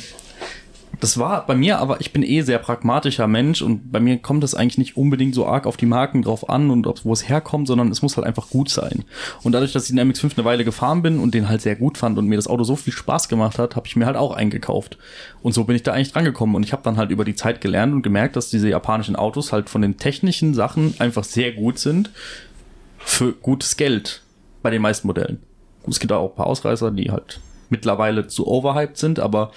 das war bei mir, aber ich bin eh sehr pragmatischer Mensch und bei mir kommt es eigentlich nicht unbedingt so arg auf die Marken drauf an und ob, wo es herkommt, sondern es muss halt einfach gut sein. Und dadurch, dass ich den MX5 eine Weile gefahren bin und den halt sehr gut fand und mir das Auto so viel Spaß gemacht hat, habe ich mir halt auch eingekauft. Und so bin ich da eigentlich dran gekommen und ich habe dann halt über die Zeit gelernt und gemerkt, dass diese japanischen Autos halt von den technischen Sachen einfach sehr gut sind für gutes Geld bei den meisten Modellen. Es gibt auch ein paar Ausreißer, die halt mittlerweile zu overhyped sind, aber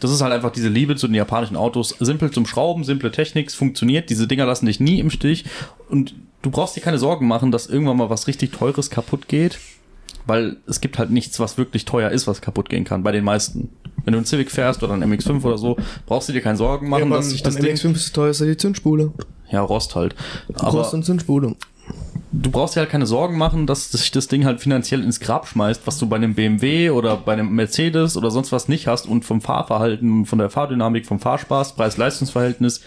das ist halt einfach diese Liebe zu den japanischen Autos. Simpel zum Schrauben, simple Technik, es funktioniert. Diese Dinger lassen dich nie im Stich. Und du brauchst dir keine Sorgen machen, dass irgendwann mal was richtig Teures kaputt geht. Weil es gibt halt nichts, was wirklich teuer ist, was kaputt gehen kann, bei den meisten. Wenn du einen Civic fährst oder einen MX5 oder so, brauchst du dir keine Sorgen machen, ja, dass sich das Ding... MX5 ist das teuerste die Zündspule. Ja, Rost halt. Aber Rost und Zündspule. Du brauchst dir halt keine Sorgen machen, dass sich das Ding halt finanziell ins Grab schmeißt, was du bei einem BMW oder bei einem Mercedes oder sonst was nicht hast und vom Fahrverhalten, von der Fahrdynamik, vom Fahrspaß, Preis-Leistungs-Verhältnis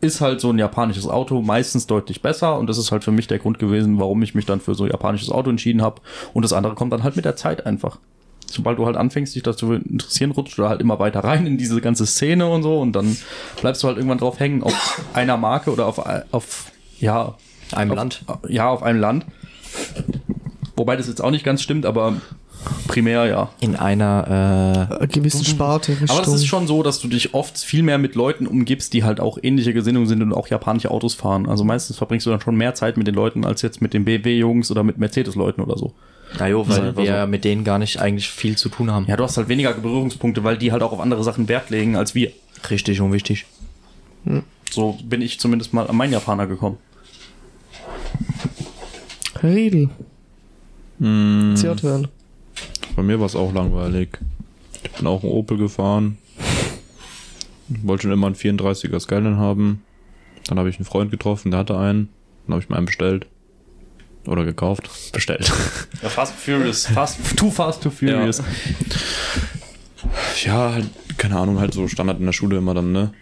ist halt so ein japanisches Auto meistens deutlich besser und das ist halt für mich der Grund gewesen, warum ich mich dann für so ein japanisches Auto entschieden habe und das andere kommt dann halt mit der Zeit einfach. Sobald du halt anfängst, dich dazu interessieren, rutscht du halt immer weiter rein in diese ganze Szene und so und dann bleibst du halt irgendwann drauf hängen auf einer Marke oder auf, auf ja, Einem auf, Land. Ja, auf einem Land. Wobei das jetzt auch nicht ganz stimmt, aber primär ja. In einer, Eine gewisse Sparte. Aber das Richtung. ist schon so, dass du dich oft viel mehr mit Leuten umgibst, die halt auch ähnliche Gesinnungen sind und auch japanische Autos fahren. Also meistens verbringst du dann schon mehr Zeit mit den Leuten als jetzt mit den BMW-Jungs oder mit Mercedes-Leuten oder so. äh, na jo, weil einfach wir mit denen gar nicht eigentlich viel zu tun haben. Ja, du hast halt weniger Berührungspunkte, weil die halt auch auf andere Sachen Wert legen als wir. Richtig und wichtig. So bin ich zumindest mal an meinen Japaner gekommen. Herr Riedel, Hm, Zert hören. bei mir war es auch langweilig. Ich bin auch einen Opel gefahren. Wollte schon immer einen 34er Skyline haben. Dann habe ich einen Freund getroffen, der hatte einen. Dann habe ich mir einen bestellt. Oder gekauft. Bestellt. Ja, Fast and Furious. Fast, too Fast, too Furious. ja, halt, keine Ahnung, halt so Standard in der Schule immer dann, ne?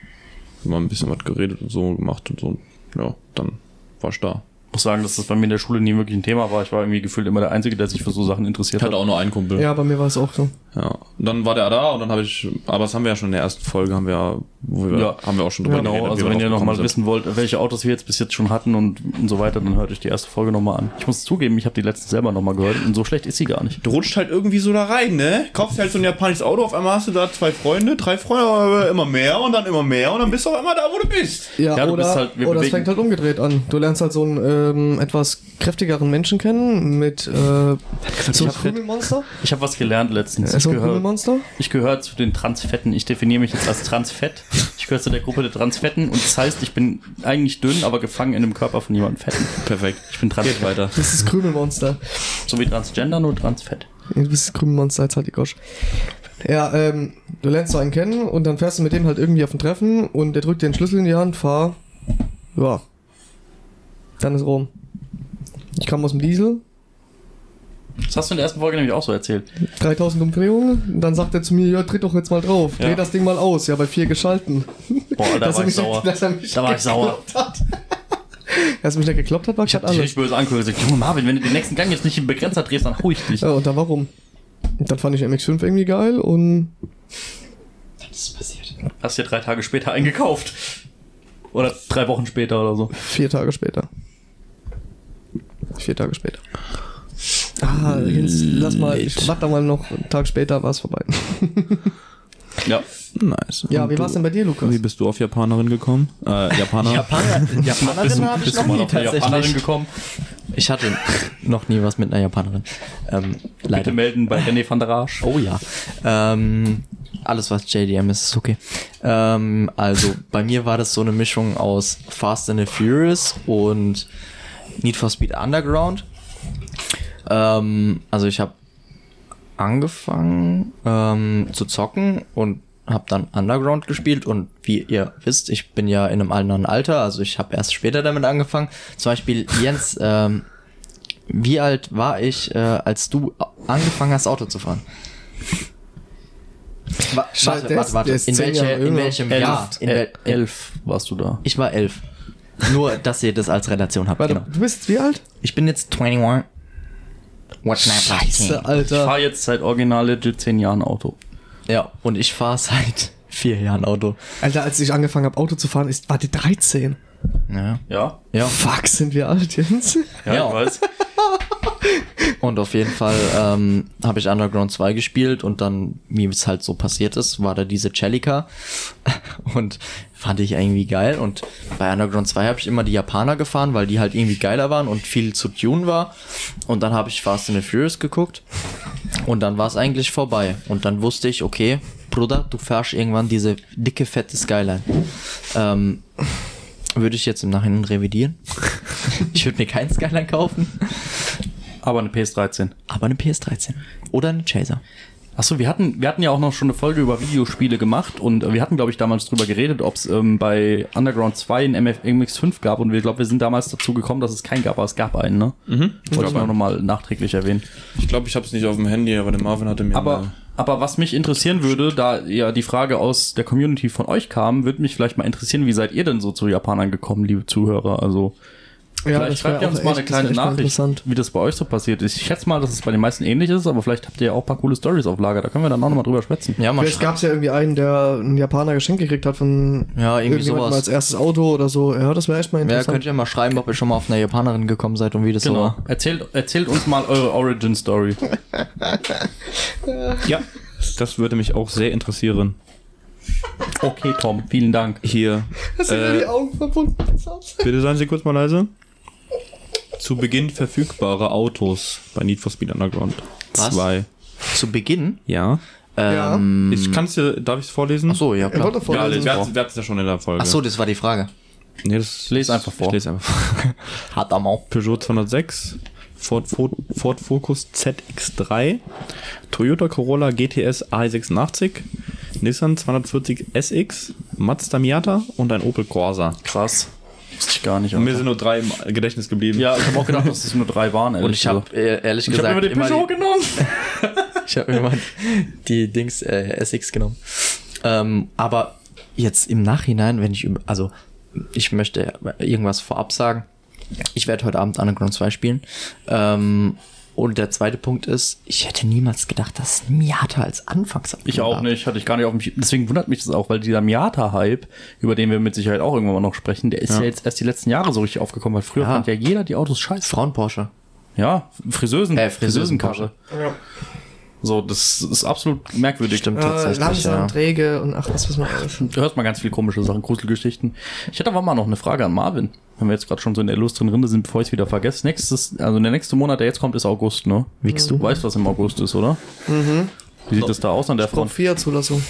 Immer ein bisschen was geredet und so gemacht und so. Ja, dann war ich da. Ich muss sagen, dass das bei mir in der Schule nie wirklich ein Thema war. Ich war irgendwie gefühlt immer der Einzige, der sich für so Sachen interessiert Ich hat. hatte auch nur einen Kumpel. Ja, bei mir war es auch so. Ja. Dann war der da und dann habe ich, aber das haben wir ja schon in der ersten Folge, haben wir, ja- wo wir, Ja. haben wir auch schon drüber Genau, geredet, also wenn ihr drauf noch mal gekommen sind. wissen wollt, welche Autos wir jetzt bis jetzt schon hatten und, und so weiter, dann hört euch die erste Folge nochmal an. Ich muss zugeben, ich habe die letzten selber nochmal gehört und so schlecht ist sie gar nicht. Du rutscht halt irgendwie so da rein, ne? Kaufst halt so ein japanisches Auto, auf einmal hast du da zwei Freunde, drei Freunde, aber immer mehr und dann immer mehr und dann bist du auf einmal da, wo du bist. Ja, Ja, du oder, bist halt- wir oder es fängt halt umgedreht an. Du lernst halt so einen ähm, etwas kräftigeren Menschen kennen mit äh, so ich einem hab- Krümelmonster. Ich habe was gelernt letztens. Ich so ein gehöre Krümelmonster. ich gehör zu den Transfetten. Ich definiere mich jetzt als Transfett. Ich gehöre zu der Gruppe der Transfetten und das heißt, ich bin eigentlich dünn, aber gefangen in dem Körper von jemandem fetten. Perfekt. Ich bin Transfett. weiter. Das ist das Krümelmonster. So wie Transgender, nur Transfett. Du bist das Krümelmonster, jetzt halt die Gosch. Ja, ähm, du lernst so einen kennen und dann fährst du mit dem halt irgendwie auf ein Treffen und der drückt dir den Schlüssel in die Hand, fahr. Ja. Dann ist rum. Ich kam aus dem Diesel, Das hast du in der ersten Folge nämlich auch so erzählt. 3000 Umdrehungen, dann sagt er zu mir, ja, tritt doch jetzt mal drauf, dreh Ja. das Ding mal aus, ja, bei vier geschalten. Boah, da Dass war ich mich- sauer. dass er mich Da war ich sauer. gekloppt Hat. Dass er mich da gekloppt hat, war Ich hab alles. richtig böse und gesagt, Junge Marvin, wenn du den nächsten Gang jetzt nicht im Begrenzer drehst, dann hau ich dich. Ja, und dann warum? Und dann fand ich MX5 irgendwie geil und Hast dir drei Tage später eingekauft. Oder drei Wochen später oder so. vier Tage später. Vier Tage später. Ah, Jens, lass mal, ich warte mal noch, einen Tag später war es vorbei. Ja. Nice. Ja, Und wie du- war's denn bei dir, Lukas? Wie bist du auf Japanerin gekommen? Äh, Japaner? Japaner, Bist Japanerin du, habe ich bist noch nie auf eine Japanerin tatsächlich. gekommen? Ich hatte noch nie was mit einer Japanerin. Ähm, leider. Bitte melden bei René van der Raasch. Oh ja. Ähm, alles, was JDM ist, ist okay. Ähm, also, bei mir war das so eine Mischung aus Fast and the Furious und Need for Speed Underground. Ähm, also, ich habe angefangen ähm, zu zocken und habe dann Underground gespielt und wie ihr wisst, ich bin ja in einem anderen Alter, also ich habe erst später damit angefangen. Zum Beispiel Jens, ähm, wie alt war ich, äh, als du angefangen hast, Auto zu fahren? Wa Scheiße, warte, warte, warte. In, welche, in welchem Elf, Jahr? In El wel elf warst du da. ich war elf. Nur, dass ihr das als Relation habt. Warte, Genau. du bist wie alt? Ich bin jetzt 21. What's not Scheiße, Ich Alter. fahre jetzt seit original legit zehn Jahren Auto. Ja, und ich fahre seit vier Jahren Auto. Alter, als ich angefangen habe, Auto zu fahren, ist, war die 13. Ja. Ja? Ja. Fuck, sind wir alt, Jens? Ja, Ja. ich weiß. Und auf jeden Fall ähm, habe ich Underground 2 gespielt und dann, wie es halt so passiert ist, war da diese Celica und fand ich irgendwie geil. Und bei Underground 2 habe ich immer die Japaner gefahren, weil die halt irgendwie geiler waren und viel zu tun war. Und dann habe ich Fast and the Furious geguckt und dann war es eigentlich vorbei. Und dann wusste ich, okay, Bruder, du fährst irgendwann diese dicke, fette Skyline. Ähm, würde ich jetzt im Nachhinein revidieren. ich würde mir keinen Skyline kaufen. Aber eine PS13. Aber eine PS13. Oder eine Chaser. Achso, wir hatten, wir hatten ja auch noch schon eine Folge über Videospiele gemacht und äh, wir hatten, glaube ich, damals drüber geredet, ob es ähm, bei Underground 2 einen MF MX5 gab und wir glaube, wir sind damals dazu gekommen, dass es keinen gab, aber es gab einen, ne? Mhm. Wollte ich einen. nochmal nachträglich erwähnen. Ich glaube, ich habe es nicht auf dem Handy, aber der Marvin hatte mir Aber, aber was mich interessieren würde, da ja die Frage aus der Community von euch kam, würde mich vielleicht mal interessieren, wie seid ihr denn so zu Japanern gekommen, liebe Zuhörer? Also, Ja, vielleicht schreibt ihr uns mal eine kleine Nachricht, Interessant. wie das bei euch so passiert ist. Ich schätze mal, dass es bei den meisten ähnlich ist, aber vielleicht habt ihr ja auch ein paar coole Stories auf Lager. Da können wir dann auch nochmal drüber schwätzen. Ja, Vielleicht gab es ja irgendwie einen, der einen Japaner geschenkt gekriegt hat von Ja, irgendwie sowas. als erstes Auto oder so. Ja, das wäre echt mal Ja, interessant. könnt ihr mal schreiben, ob ihr schon mal auf eine Japanerin gekommen seid und wie das so Genau. war. Erzählt, erzählt uns mal eure Origin Story. Ja, das würde mich auch sehr interessieren. Okay, Tom, vielen Dank. Hier, Hast du mir die äh, Augen verbunden? bitte seien Sie kurz mal leise. Zu Beginn verfügbare Autos bei Need for Speed Underground Was? 2. Zu Beginn? Ja. Ähm, Ich kann es dir, darf ich es vorlesen? ach so, ja klar. wollte Ja, vorlesen. wir hatten wir hatten es ja schon in der Folge. Ach so, das war die Frage. nee, das Les einfach vor. Ich lese einfach vor. Hat am auch. Peugeot 206, Ford, Fo Ford Focus ZX3, Toyota Corolla GTS A86, Nissan 240 SX, Mazda Miata und ein Opel Corsa. Krass. Wusste ich gar nicht. Und mir sind nur drei im Gedächtnis geblieben. Ja, ich habe auch gedacht, dass es nur drei waren. Und ich habe ehrlich ich hab gesagt immer den Peugeot die, genommen. ich habe immer die Dings äh, SX genommen. Ähm, aber jetzt im Nachhinein, wenn ich über, also ich möchte irgendwas vorab sagen. Ich werde heute Abend Underground 2 spielen. Ähm, und der zweite Punkt ist, ich hätte niemals gedacht, dass Miata als Anfangs Ich auch nicht, hatte ich gar nicht auf dem Schirm. Deswegen wundert mich das auch, weil dieser Miata-Hype, über den wir mit Sicherheit auch irgendwann mal noch sprechen, der ist ja, jetzt erst die letzten Jahre so richtig aufgekommen, weil früher Ja. fand ja jeder die Autos scheiße. Frauen Porsche. Ja, Friseusen, Äh, Friseusen Friseusenkarre. Ja. So, das ist absolut merkwürdig. Stimmt Äh, tatsächlich. langsam, ja. träge und ach, was wissen wir alles. Du hörst mal ganz viele komische Sachen, Gruselgeschichten. Ich hätte aber mal noch eine Frage an Marvin. Wenn wir jetzt gerade schon so in der illustren Rinde sind, bevor ich es wieder vergesse. Nächstes, also der nächste Monat, der jetzt kommt, ist August, ne? Wiegst Du du? weißt, was im August ist, oder? Mhm. Wie sieht das da aus an der Ich Front? vier Zulassung,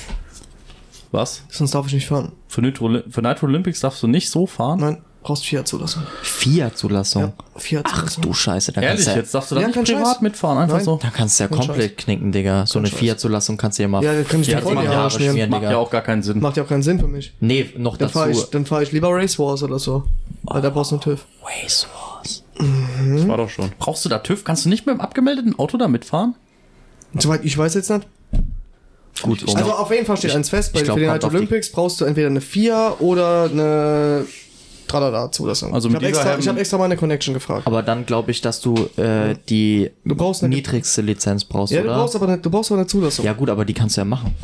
Was? sonst darf ich nicht fahren. Für Nitro, für Nitro Olympics darfst du nicht so fahren? Nein, brauchst vier Zulassung. Fiat-Zulassung. Ja, vier Ach du Scheiße, da Ehrlich, kannst du ja, jetzt darfst du da Ja, nicht kein privat Scheiß. mitfahren, einfach Nein. so. da kannst du ja Kein komplett knicken, Digga. So eine Scheiß. Fiat-Zulassung kannst du ja mal. Ja, da kann ich Ja, mir das voll die macht Haare ja schmieren. schmieren. Macht Digga. ja auch gar keinen Sinn. Macht ja auch keinen Sinn für mich. Nee, noch Dann fahre dazu. ich, dann fahr ich lieber Race Wars oder so. Weil da brauchst du einen TÜV. Race Wars. Das war doch schon. Brauchst du da TÜV? Kannst du nicht mit dem abgemeldeten Auto da mitfahren? Soweit ich weiß jetzt nicht. Gut, Also auf jeden Fall steht eins fest, bei ich glaub, für den Night Olympics brauchst du entweder eine 4 oder eine Tralala Zulassung. Also ich habe extra, ich hab extra meine Connection gefragt. aber dann glaube ich, dass du äh, die Du brauchst eine niedrigste Lizenz brauchst, Ja, du oder? brauchst aber eine, du brauchst aber eine Zulassung. ja gut, aber die kannst du ja machen.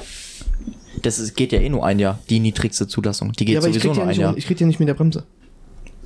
Das ist, geht ja eh nur ein Jahr, die niedrigste Zulassung. Die geht Ja, aber ich sowieso ja nur ein Jahr. um- ich krieg die nicht mit der Bremse.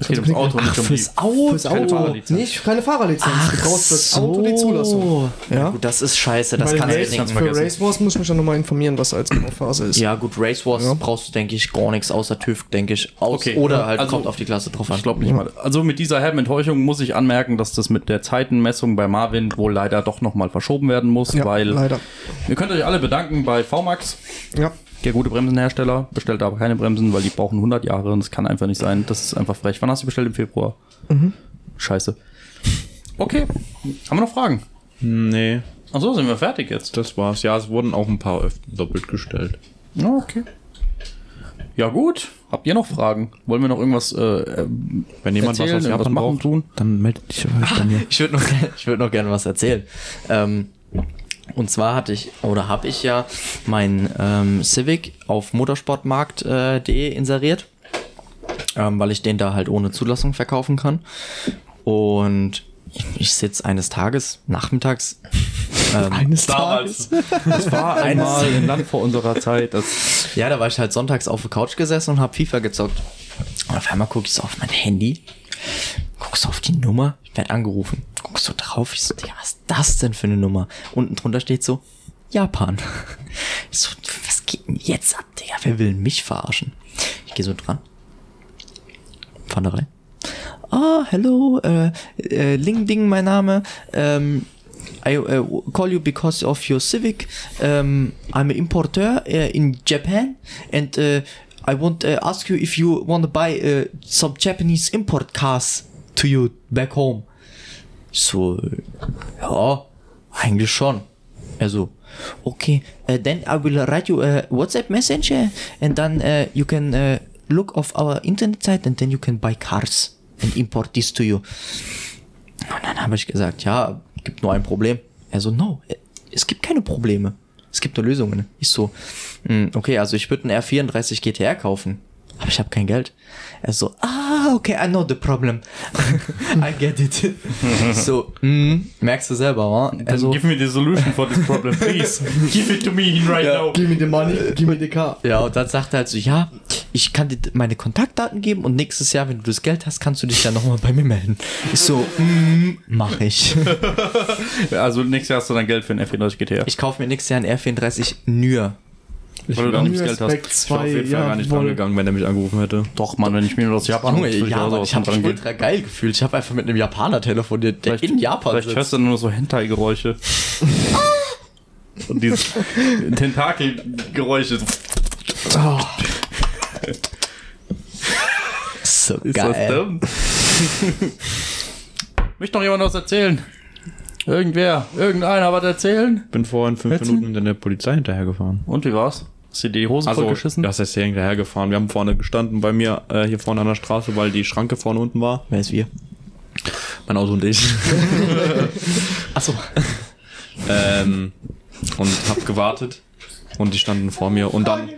Es geht ums Auto, nicht um die. Auto. Fürs keine Auto. Fahrerlizenz. Nicht, keine Fahrerlizenz. du brauchst fürs Auto die Zulassung. Ja. Ja. gut, das ist scheiße, das Bei kannst du nicht für vergessen. Race Wars muss ich mich dann nochmal informieren, was als genau Phase ist. Ja, gut, Race Wars Ja. brauchst du, denke ich, gar nichts außer TÜV, denke ich. Aus, Okay. Oder halt Also, kommt auf die Klasse drauf an. Ich glaube nicht mal. Also mit dieser herben Enttäuschung muss ich anmerken, dass das mit der Zeitenmessung bei Marvin wohl leider doch nochmal verschoben werden muss, Ja, weil leider. ihr könnt euch alle bedanken bei VMAX, Ja. Der gute Bremsenhersteller, bestellt aber keine Bremsen, weil die brauchen 100 Jahre und das kann einfach nicht sein. Das ist einfach frech. Wann hast du bestellt? Im Februar? Scheiße. Okay, haben wir noch Fragen? Nee, Achso, sind wir fertig jetzt? das war's. Ja, es wurden auch ein paar öfter doppelt gestellt. Ja, okay. Ja gut, habt ihr noch Fragen? Wollen wir noch irgendwas äh, äh, Wenn jemand erzählen, was aus Japan machen, braucht, tun? dann meldet dich bei mir. Ich würde noch, ich würd noch gerne was erzählen. Ähm, und zwar hatte ich, oder habe ich ja mein ähm, Civic auf motorsportmarkt.de inseriert, ähm, weil ich den da halt ohne Zulassung verkaufen kann. Und ich, ich sitze eines Tages, nachmittags, ähm, Eines Damals. Das war einmal ein Land vor unserer Zeit. Das Ja, da war ich halt sonntags auf der Couch gesessen und hab FIFA gezockt. Und auf einmal guck ich so auf mein Handy, guck so auf die Nummer, ich werd angerufen, guck so drauf, ich so, Digga, was ist das denn für eine Nummer? Unten drunter steht so, Japan. Ich so, was geht denn jetzt ab, Digga? Wer will mich verarschen? Ich gehe so dran. Von der Reihe. Ah, hello, äh, äh, Ling Ding, mein Name. Ähm, I uh, call you because of your Civic. Um, I'm an importer uh, in Japan, and uh, I want to ask you if you want to buy uh, some Japanese import cars to you back home. So, ja, eigentlich schon. Er so, okay, uh, then I will write you a WhatsApp messenger and then uh, you can uh, look auf our internet site and then you can buy cars and import this to you. Und dann habe ich gesagt, ja, gibt nur ein Problem. Er so, no, es gibt keine Probleme. Es gibt nur Lösungen. Ich so, "Hm, okay, also ich würde einen R34 GTR kaufen. Aber ich habe kein Geld. Er so, ah, okay, I know the problem. I get it. so, mm, merkst du selber, wa? Also, Give me the solution for this problem, please. Give it to me right now. Give me the money, give me the car. ja, und dann sagt er halt so, ja, ich kann dir meine Kontaktdaten geben und nächstes Jahr, wenn du das Geld hast, kannst du dich dann nochmal bei mir melden. Ich so, mm, mach ich. Also nächstes Jahr hast du dann Geld für einen F34 GTR. Ich kaufe mir nächstes Jahr einen R34 nur. weil du da nichts Geld hast. Ich wäre auf 2, jeden Fall gar nicht dran gegangen, wenn er mich angerufen hätte. Doch, Mann, wenn ich mir nur das Japan Junge, ja, Mann, ich habe mich ultra geil gefühlt. Ich habe einfach mit einem Japaner telefoniert, der in Japan Vielleicht sitzt. hörst du nur so Hentai-Geräusche. Und diese Tentakelgeräusche. so Ist geil. das dumm? Möchte noch jemand was erzählen? Irgendwer? Irgendeiner was erzählen? Bin vorhin fünf Erzähl. Minuten in der Polizei hinterhergefahren. Und wie war's? Hast du dir die Hose Also, vollgeschissen? das heißt hier hinterhergefahren. Wir haben vorne gestanden bei mir, äh, hier vorne an der Straße, weil die Schranke vorne unten war. Wer ist wir? Mein Auto und ich. Achso. ähm, und hab gewartet. Und die standen vor mir. Und dann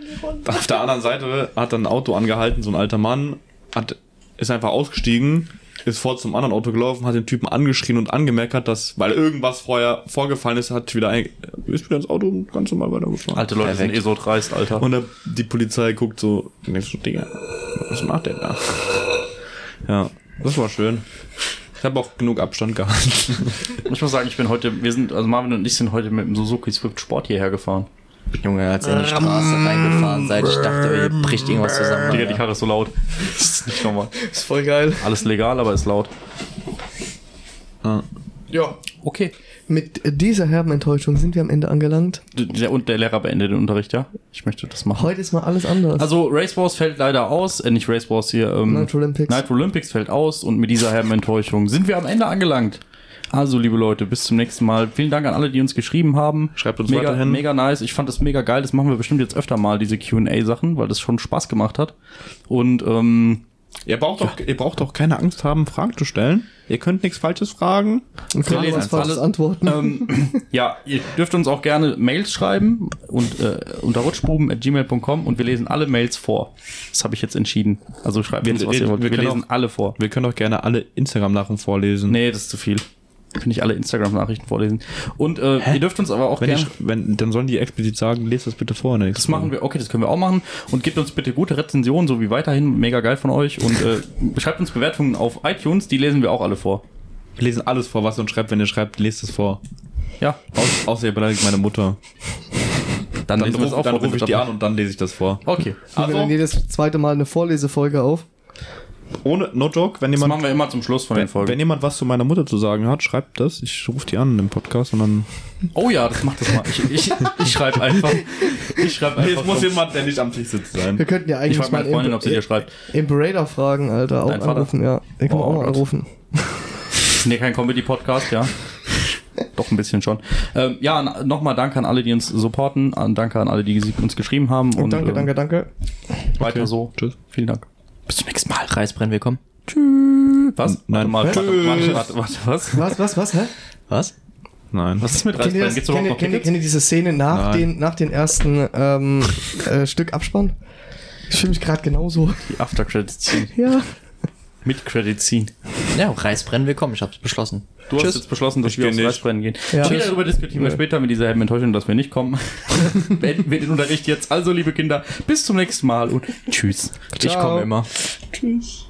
auf der anderen Seite hat dann ein Auto angehalten, so ein alter Mann, hat, ist einfach ausgestiegen, ist vor zum anderen Auto gelaufen, hat den Typen angeschrien und angemeckert, dass, weil irgendwas vorher vorgefallen ist, hat wieder ein, ist wieder ins Auto und ganz normal weitergefahren. Alte Leute sind eh so dreist, Alter. Und der, die Polizei guckt so, denkst du, Digga, was macht der da? Ja, das war schön. Ich habe auch genug Abstand gehalten. ich muss sagen, ich bin heute, wir sind, also Marvin und ich sind heute mit dem Suzuki Swift Sport hierher gefahren. Junge, als ihr in die Straße reingefahren seid, ich dachte, hier bricht irgendwas zusammen. Digga, die. Karre ist so laut. Das ist nicht normal. Ist voll geil. Alles legal, aber ist laut. Ja. Okay. Mit dieser herben Enttäuschung sind wir am Ende angelangt. Der, und der Lehrer beendet den Unterricht, ja? Ich möchte das machen. Heute ist mal alles anders. Also Race Wars fällt leider aus, äh, nicht Race Wars hier, ähm, Nitro Olympics. Nitro Olympics fällt aus und mit dieser herben Enttäuschung sind wir am Ende angelangt. Also, liebe Leute, bis zum nächsten Mal. Vielen Dank an alle, die uns geschrieben haben. Schreibt uns mega, weiterhin. Mega nice. Ich fand das mega geil. Das machen wir bestimmt jetzt öfter mal, diese Q&A-Sachen, weil das schon Spaß gemacht hat. Und, ähm, Ihr braucht, doch, ihr braucht doch keine Angst haben, Fragen zu stellen. Ihr könnt nichts Falsches fragen. Und kann lesen alles. antworten. ähm, ja, ihr dürft uns auch gerne Mails schreiben und äh, unter rutschbuben.gmail.com und wir lesen alle Mails vor. Das habe ich jetzt entschieden. Also schreibt Wir- uns, was ihr wir- wollt. wir Wir, lesen auch- alle vor. Wir können doch gerne alle Instagram-Nachrichten vorlesen. Nee, das ist zu viel. Finde ich alle Instagram-Nachrichten vorlesen. Und äh, ihr dürft uns aber auch Wenn gerne. ich, wenn, dann sollen die explizit sagen, lest das bitte vor. Das machen wir, okay, das können wir auch machen. Und gebt uns bitte gute Rezensionen, so wie weiterhin. Mega geil von euch. Und äh, schreibt uns Bewertungen auf iTunes, die lesen wir auch alle vor. Wir lesen alles vor, was ihr uns schreibt. Wenn ihr schreibt, lest es vor. Ja, Aus, außer ihr beleidigt meine Mutter. dann, Dann, ruf, dann rufe ich die an und dann lese ich das vor. Okay. Nehmen wir dann jedes zweite Mal eine Vorlesefolge auf. Ohne, no joke, wenn Das jemand, machen wir immer zum Schluss von den Folgen. wenn jemand was zu meiner Mutter zu sagen hat, schreibt das. Ich rufe die an im Podcast und dann. Oh ja, das macht das mal. Ich, ich, ich schreibe einfach. Ich schreibe einfach. vom- jemand, der nicht am Tisch sitzt sein. Wir könnten ja ich eigentlich frage meine mal Freundin, ob sie dir schreibt. Imperator fragen, Alter. Auch Dein Vater? anrufen, ja. Den wir Oh auch mal anrufen. Nee, kein Comedy-Podcast, ja. Doch ein bisschen schon. Ähm, ja, nochmal Danke an alle, die uns supporten. An, danke an alle, die uns geschrieben haben. Und danke, ähm, danke, danke. Weiter so. Tschüss. Vielen Dank. Bis zum nächsten Mal. Reisbrenn, willkommen. Was? Nein. Mal, warte, Tschüss. warte, warte, warte, was? Was, was, was, hä? Was? Nein. Was ist mit Kennt ihr, Reisbrennen? das, kennt, kennt, kennt ihr diese Szene nach, Nein. den, nach den ersten ähm, äh, Stück Abspann? Ich fühle mich gerade genauso. Die After-Credits-Scene. Ja. Mit Credit-Scene. Ja, Reisbrenn, willkommen. Ich hab's beschlossen. Du hast jetzt beschlossen, dass Ich wir aufs nicht. Reisbrennen gehen. Ja. Tschüss. darüber diskutieren wir später mit dieser Enttäuschung, dass wir nicht kommen. Beenden wir den Unterricht jetzt. Also, liebe Kinder, bis zum nächsten Mal und tschüss. Ich Ciao. komme immer. Tschüss.